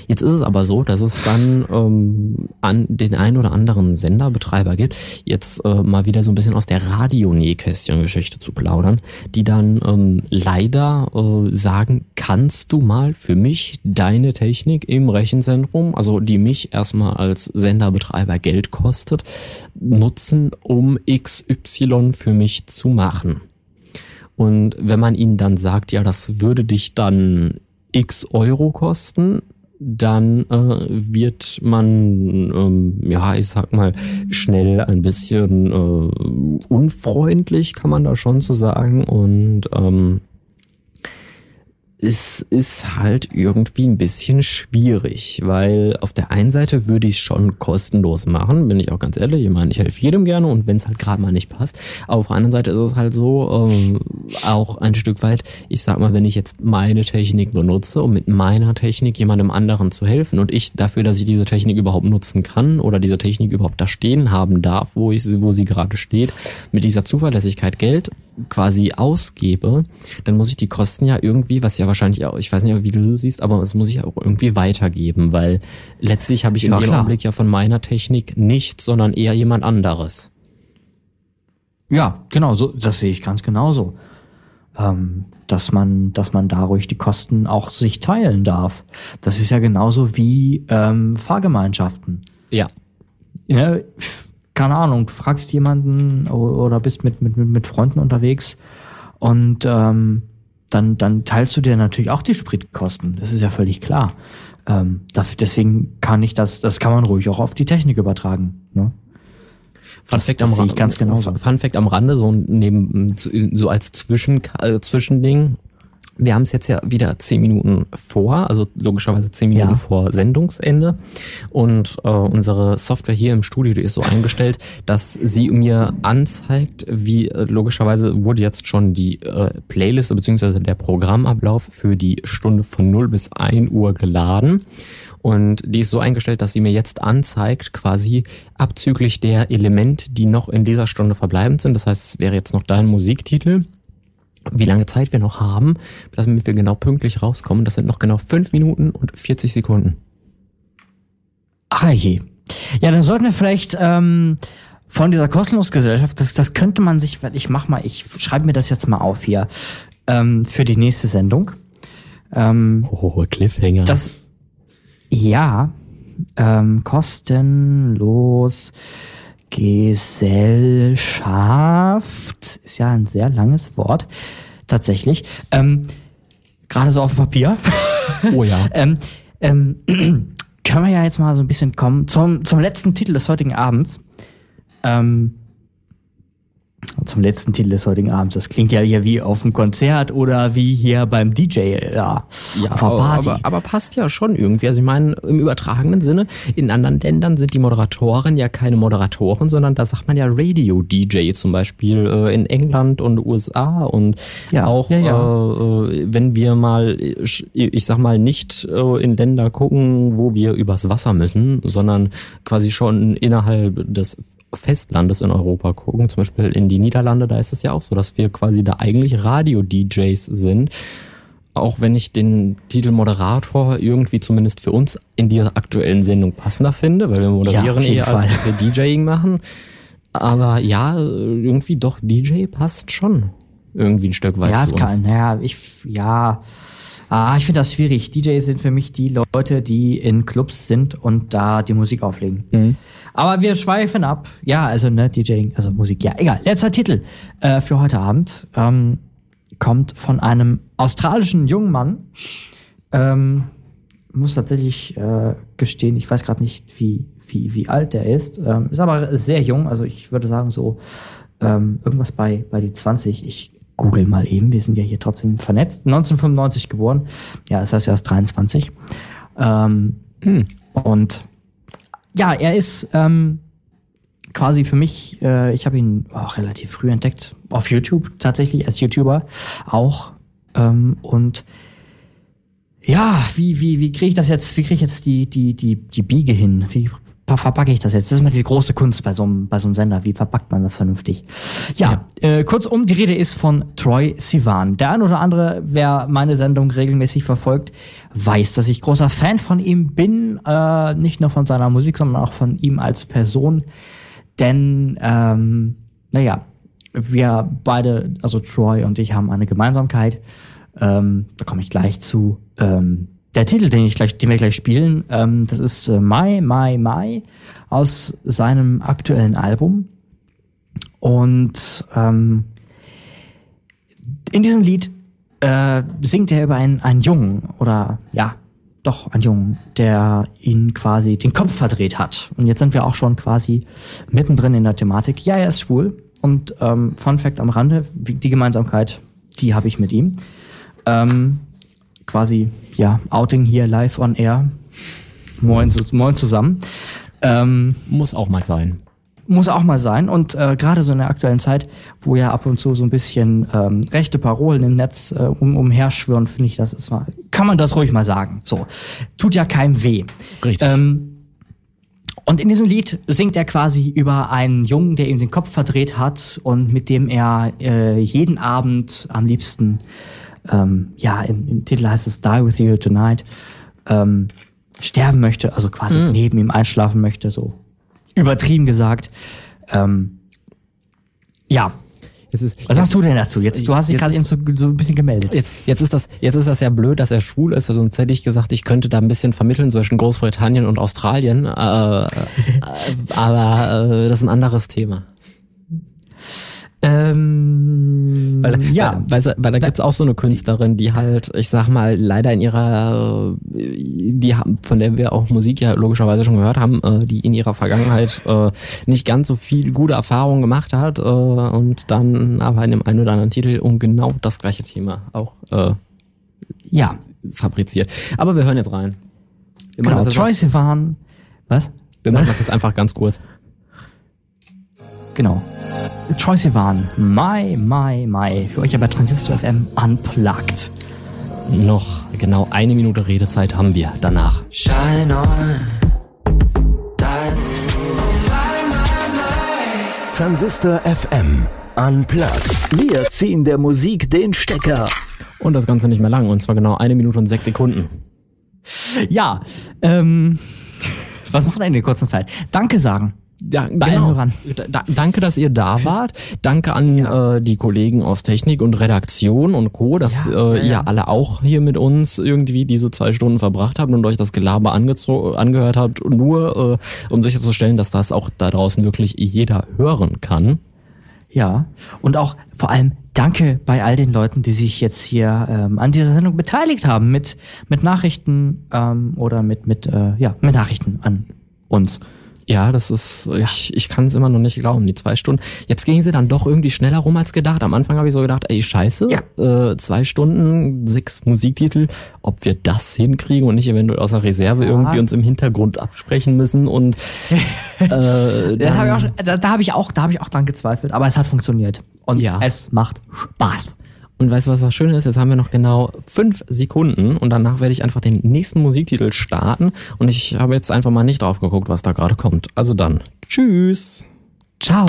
Jetzt ist es aber so, dass es dann ähm, an den ein oder anderen Senderbetreiber gibt, jetzt äh, mal wieder so ein bisschen aus der Radionähkästchen-Geschichte zu plaudern, die dann ähm, leider äh, sagen, kannst du mal für mich deine Technik im Rechenzentrum, also die mich erstmal als Senderbetreiber Geld kostet, nutzen, um XY für mich zu machen. Und wenn man ihnen dann sagt, ja, das würde dich dann x Euro kosten, dann äh, wird man, ähm, ja, ich sag mal, schnell ein bisschen äh, unfreundlich, kann man da schon so sagen. Und ähm, es ist halt irgendwie ein bisschen schwierig, weil auf der einen Seite würde ich es schon kostenlos machen, bin ich auch ganz ehrlich. Ich meine, ich helfe jedem gerne und wenn es halt gerade mal nicht passt. Aber auf der anderen Seite ist es halt so, ähm, auch ein Stück weit, ich sag mal, wenn ich jetzt meine Technik benutze, um mit meiner Technik jemandem anderen zu helfen und ich dafür, dass ich diese Technik überhaupt nutzen kann oder diese Technik überhaupt da stehen haben darf, wo ich wo sie gerade steht, mit dieser Zuverlässigkeit Geld quasi ausgebe, dann muss ich die Kosten ja irgendwie, was ja wahrscheinlich auch, ich weiß nicht, wie du siehst, aber das muss ich auch irgendwie weitergeben, weil letztlich habe ich ja, dem Augenblick ja von meiner Technik nichts, sondern eher jemand anderes. Ja, genau, so, das sehe ich ganz genauso. Ähm, dass man, dass man dadurch die Kosten auch sich teilen darf. Das ist ja genauso wie ähm, Fahrgemeinschaften. Ja. ja keine Ahnung, du fragst jemanden oder bist mit, mit, mit Freunden unterwegs und ähm, dann, dann teilst du dir natürlich auch die Spritkosten. Das ist ja völlig klar. Ähm, deswegen kann ich das, das kann man ruhig auch auf die Technik übertragen. Ne? Fun Fact, am Rande, ganz genau Fun Fact am Rande, so neben, so als Zwischen, äh, Zwischending, wir haben es jetzt ja wieder zehn Minuten vor, also logischerweise zehn Minuten ja. vor Sendungsende. Und äh, unsere Software hier im Studio die ist so eingestellt, dass sie mir anzeigt, wie äh, logischerweise wurde jetzt schon die äh, Playlist bzw. der Programmablauf für die Stunde von 0 bis 1 Uhr geladen. Und die ist so eingestellt, dass sie mir jetzt anzeigt, quasi abzüglich der Elemente, die noch in dieser Stunde verbleibend sind. Das heißt, es wäre jetzt noch dein Musiktitel wie lange Zeit wir noch haben, damit wir genau pünktlich rauskommen. Das sind noch genau fünf Minuten und 40 Sekunden. Ah je. Ja, dann sollten wir vielleicht ähm, von dieser Kostenlosgesellschaft, das, das könnte man sich, ich mach mal, ich schreibe mir das jetzt mal auf hier ähm, für die nächste Sendung. Ähm, oh, Cliffhanger. Das, ja, ähm, kostenlos Gesellschaft ist ja ein sehr langes Wort, tatsächlich. Ähm, Gerade so auf dem Papier. [laughs] Oh ja. [laughs] ähm, ähm, [clears throat] können wir ja jetzt mal so ein bisschen kommen zum, zum letzten Titel des heutigen Abends. Ähm, zum letzten Titel des heutigen Abends. Das klingt ja hier wie auf einem Konzert oder wie hier beim DJ, ja, ja Party. Aber, aber passt ja schon irgendwie. Also ich meine, im übertragenen Sinne, in anderen Ländern sind die Moderatoren ja keine Moderatoren, sondern da sagt man ja Radio-DJ zum Beispiel äh, in England und USA und ja, auch, ja, ja. Äh, wenn wir mal, ich sag mal, nicht äh, in Länder gucken, wo wir übers Wasser müssen, sondern quasi schon innerhalb des Festlandes in Europa gucken, zum Beispiel in die Niederlande, da ist es ja auch so, dass wir quasi da eigentlich Radio-DJs sind. Auch wenn ich den Titel Moderator irgendwie zumindest für uns in dieser aktuellen Sendung passender finde, weil wir moderieren jeden eher, als dass wir DJing machen. Aber ja, irgendwie doch DJ passt schon irgendwie ein Stück weit Ja, es zu uns. kann, naja, ich, ja. Ah, ich finde das schwierig. DJs sind für mich die Leute, die in Clubs sind und da die Musik auflegen. Mhm. Aber wir schweifen ab. Ja, also, ne, DJing, also Musik, ja, egal. Letzter Titel äh, für heute Abend ähm, kommt von einem australischen jungen Mann. Ähm, muss tatsächlich äh, gestehen, ich weiß gerade nicht, wie, wie, wie alt der ist. Ähm, ist aber sehr jung, also ich würde sagen so ähm, irgendwas bei, bei die 20. Ich google mal eben, wir sind ja hier trotzdem vernetzt. 1995 geboren, ja, das heißt er ist 23. Ähm, Und ja, er ist ähm, quasi für mich, äh, ich habe ihn auch relativ früh entdeckt, auf YouTube tatsächlich als YouTuber auch. Ähm, und ja, wie, wie, wie kriege ich das jetzt, wie kriege ich jetzt die, die, die, die Biege hin? Wie verpacke ich das jetzt? Das ist immer diese große Kunst bei so einem, bei so einem Sender. Wie verpackt man das vernünftig? Ja, Äh, kurzum, die Rede ist von Troy Sivan. Der ein oder andere, wer meine Sendung regelmäßig verfolgt, weiß, dass ich großer Fan von ihm bin. Äh, nicht nur von seiner Musik, sondern auch von ihm als Person. Denn, ähm, naja, wir beide, also Troy und ich, haben eine Gemeinsamkeit. Ähm, da komme ich gleich zu. Ähm, der Titel, den, ich gleich, den wir gleich spielen, ähm, das ist äh, My, My, My aus seinem aktuellen Album. Und ähm, in diesem Lied äh, singt er über einen, einen Jungen oder ja, doch einen Jungen, der ihn quasi den Kopf verdreht hat. Und jetzt sind wir auch schon quasi mittendrin in der Thematik. Ja, er ist schwul. Und ähm, Fun Fact am Rande, die Gemeinsamkeit, die habe ich mit ihm. Ähm, quasi, ja, Outing hier live on air. Moin, moin zusammen. Ähm, Muss auch mal sein. muss auch mal sein. Und äh, gerade so in der aktuellen Zeit, wo ja ab und zu so ein bisschen ähm, rechte Parolen im Netz äh, um, umherschwirren, finde ich, das ist mal, kann man das ruhig mal sagen. So. Tut ja keinem weh. Richtig. Ähm, und in diesem Lied singt er quasi über einen Jungen, der ihm den Kopf verdreht hat und mit dem er äh, jeden Abend am liebsten, ähm, ja, im, im Titel heißt es Die With You Tonight, ähm, sterben möchte, also quasi neben ihm einschlafen möchte, so übertrieben gesagt. Ähm, ja, ist, was sagst du denn dazu? Jetzt, du hast dich gerade eben so, so ein bisschen gemeldet. Jetzt, jetzt ist das, jetzt ist das ja blöd, dass er schwul ist, sonst hätte ich gesagt, ich könnte da ein bisschen vermitteln zwischen Großbritannien und Australien. Äh, äh, aber äh, das ist ein anderes Thema. Ähm, Weil, ja, weil, weil, weil da gibt's auch so eine Künstlerin, die halt, ich sag mal, leider in ihrer, die haben, von der wir auch Musik ja logischerweise schon gehört haben, äh, die in ihrer Vergangenheit äh, nicht ganz so viel gute Erfahrungen gemacht hat äh, und dann aber in dem einen oder anderen Titel um genau das gleiche Thema auch ja, fabriziert. Aber wir hören jetzt rein. Wir genau. jetzt, Sivan, was? wir machen das jetzt einfach ganz kurz. Genau. Troy Sivan, My, My, My. Für euch aber Transistor FM unplugged. Noch genau eine Minute Redezeit haben wir danach. Shine on. Transistor FM Unplugged. Wir ziehen der Musik den Stecker. Und das Ganze nicht mehr lang, und zwar genau eine Minute und sechs Sekunden. Ja, ähm, [laughs] was macht er in der kurzen Zeit? Danke sagen. Ja, Bei allen Hörern. Da, da, danke, dass ihr da wart. Danke an äh, die Kollegen aus Technik und Redaktion und Co., dass Ja, äh, ja, ihr ja. alle auch hier mit uns irgendwie diese zwei Stunden verbracht habt und euch das Gelaber angehört habt, nur äh, um sicherzustellen, dass das auch da draußen wirklich jeder hören kann. Ja. Und auch vor allem danke bei all den Leuten, die sich jetzt hier ähm, an dieser Sendung beteiligt haben mit, mit Nachrichten ähm, oder mit, mit, äh, ja, mit Nachrichten an uns. Ja, das ist, ich, ich kann es immer noch nicht glauben, die zwei Stunden. Jetzt gingen sie dann doch irgendwie schneller rum als gedacht. Am Anfang habe ich so gedacht, ey, scheiße, äh, zwei Stunden, sechs Musiktitel, ob wir das hinkriegen und nicht eventuell aus der Reserve irgendwie uns im Hintergrund absprechen müssen und [laughs] äh, Das hab ich auch, da, da habe ich auch, da habe ich auch dran gezweifelt, aber es hat funktioniert. Und Ja. es macht Spaß. Und weißt du, was das Schöne ist? Jetzt haben wir noch genau fünf Sekunden und danach werde ich einfach den nächsten Musiktitel starten und ich habe jetzt einfach mal nicht drauf geguckt, was da gerade kommt. Also dann, tschüss. Ciao.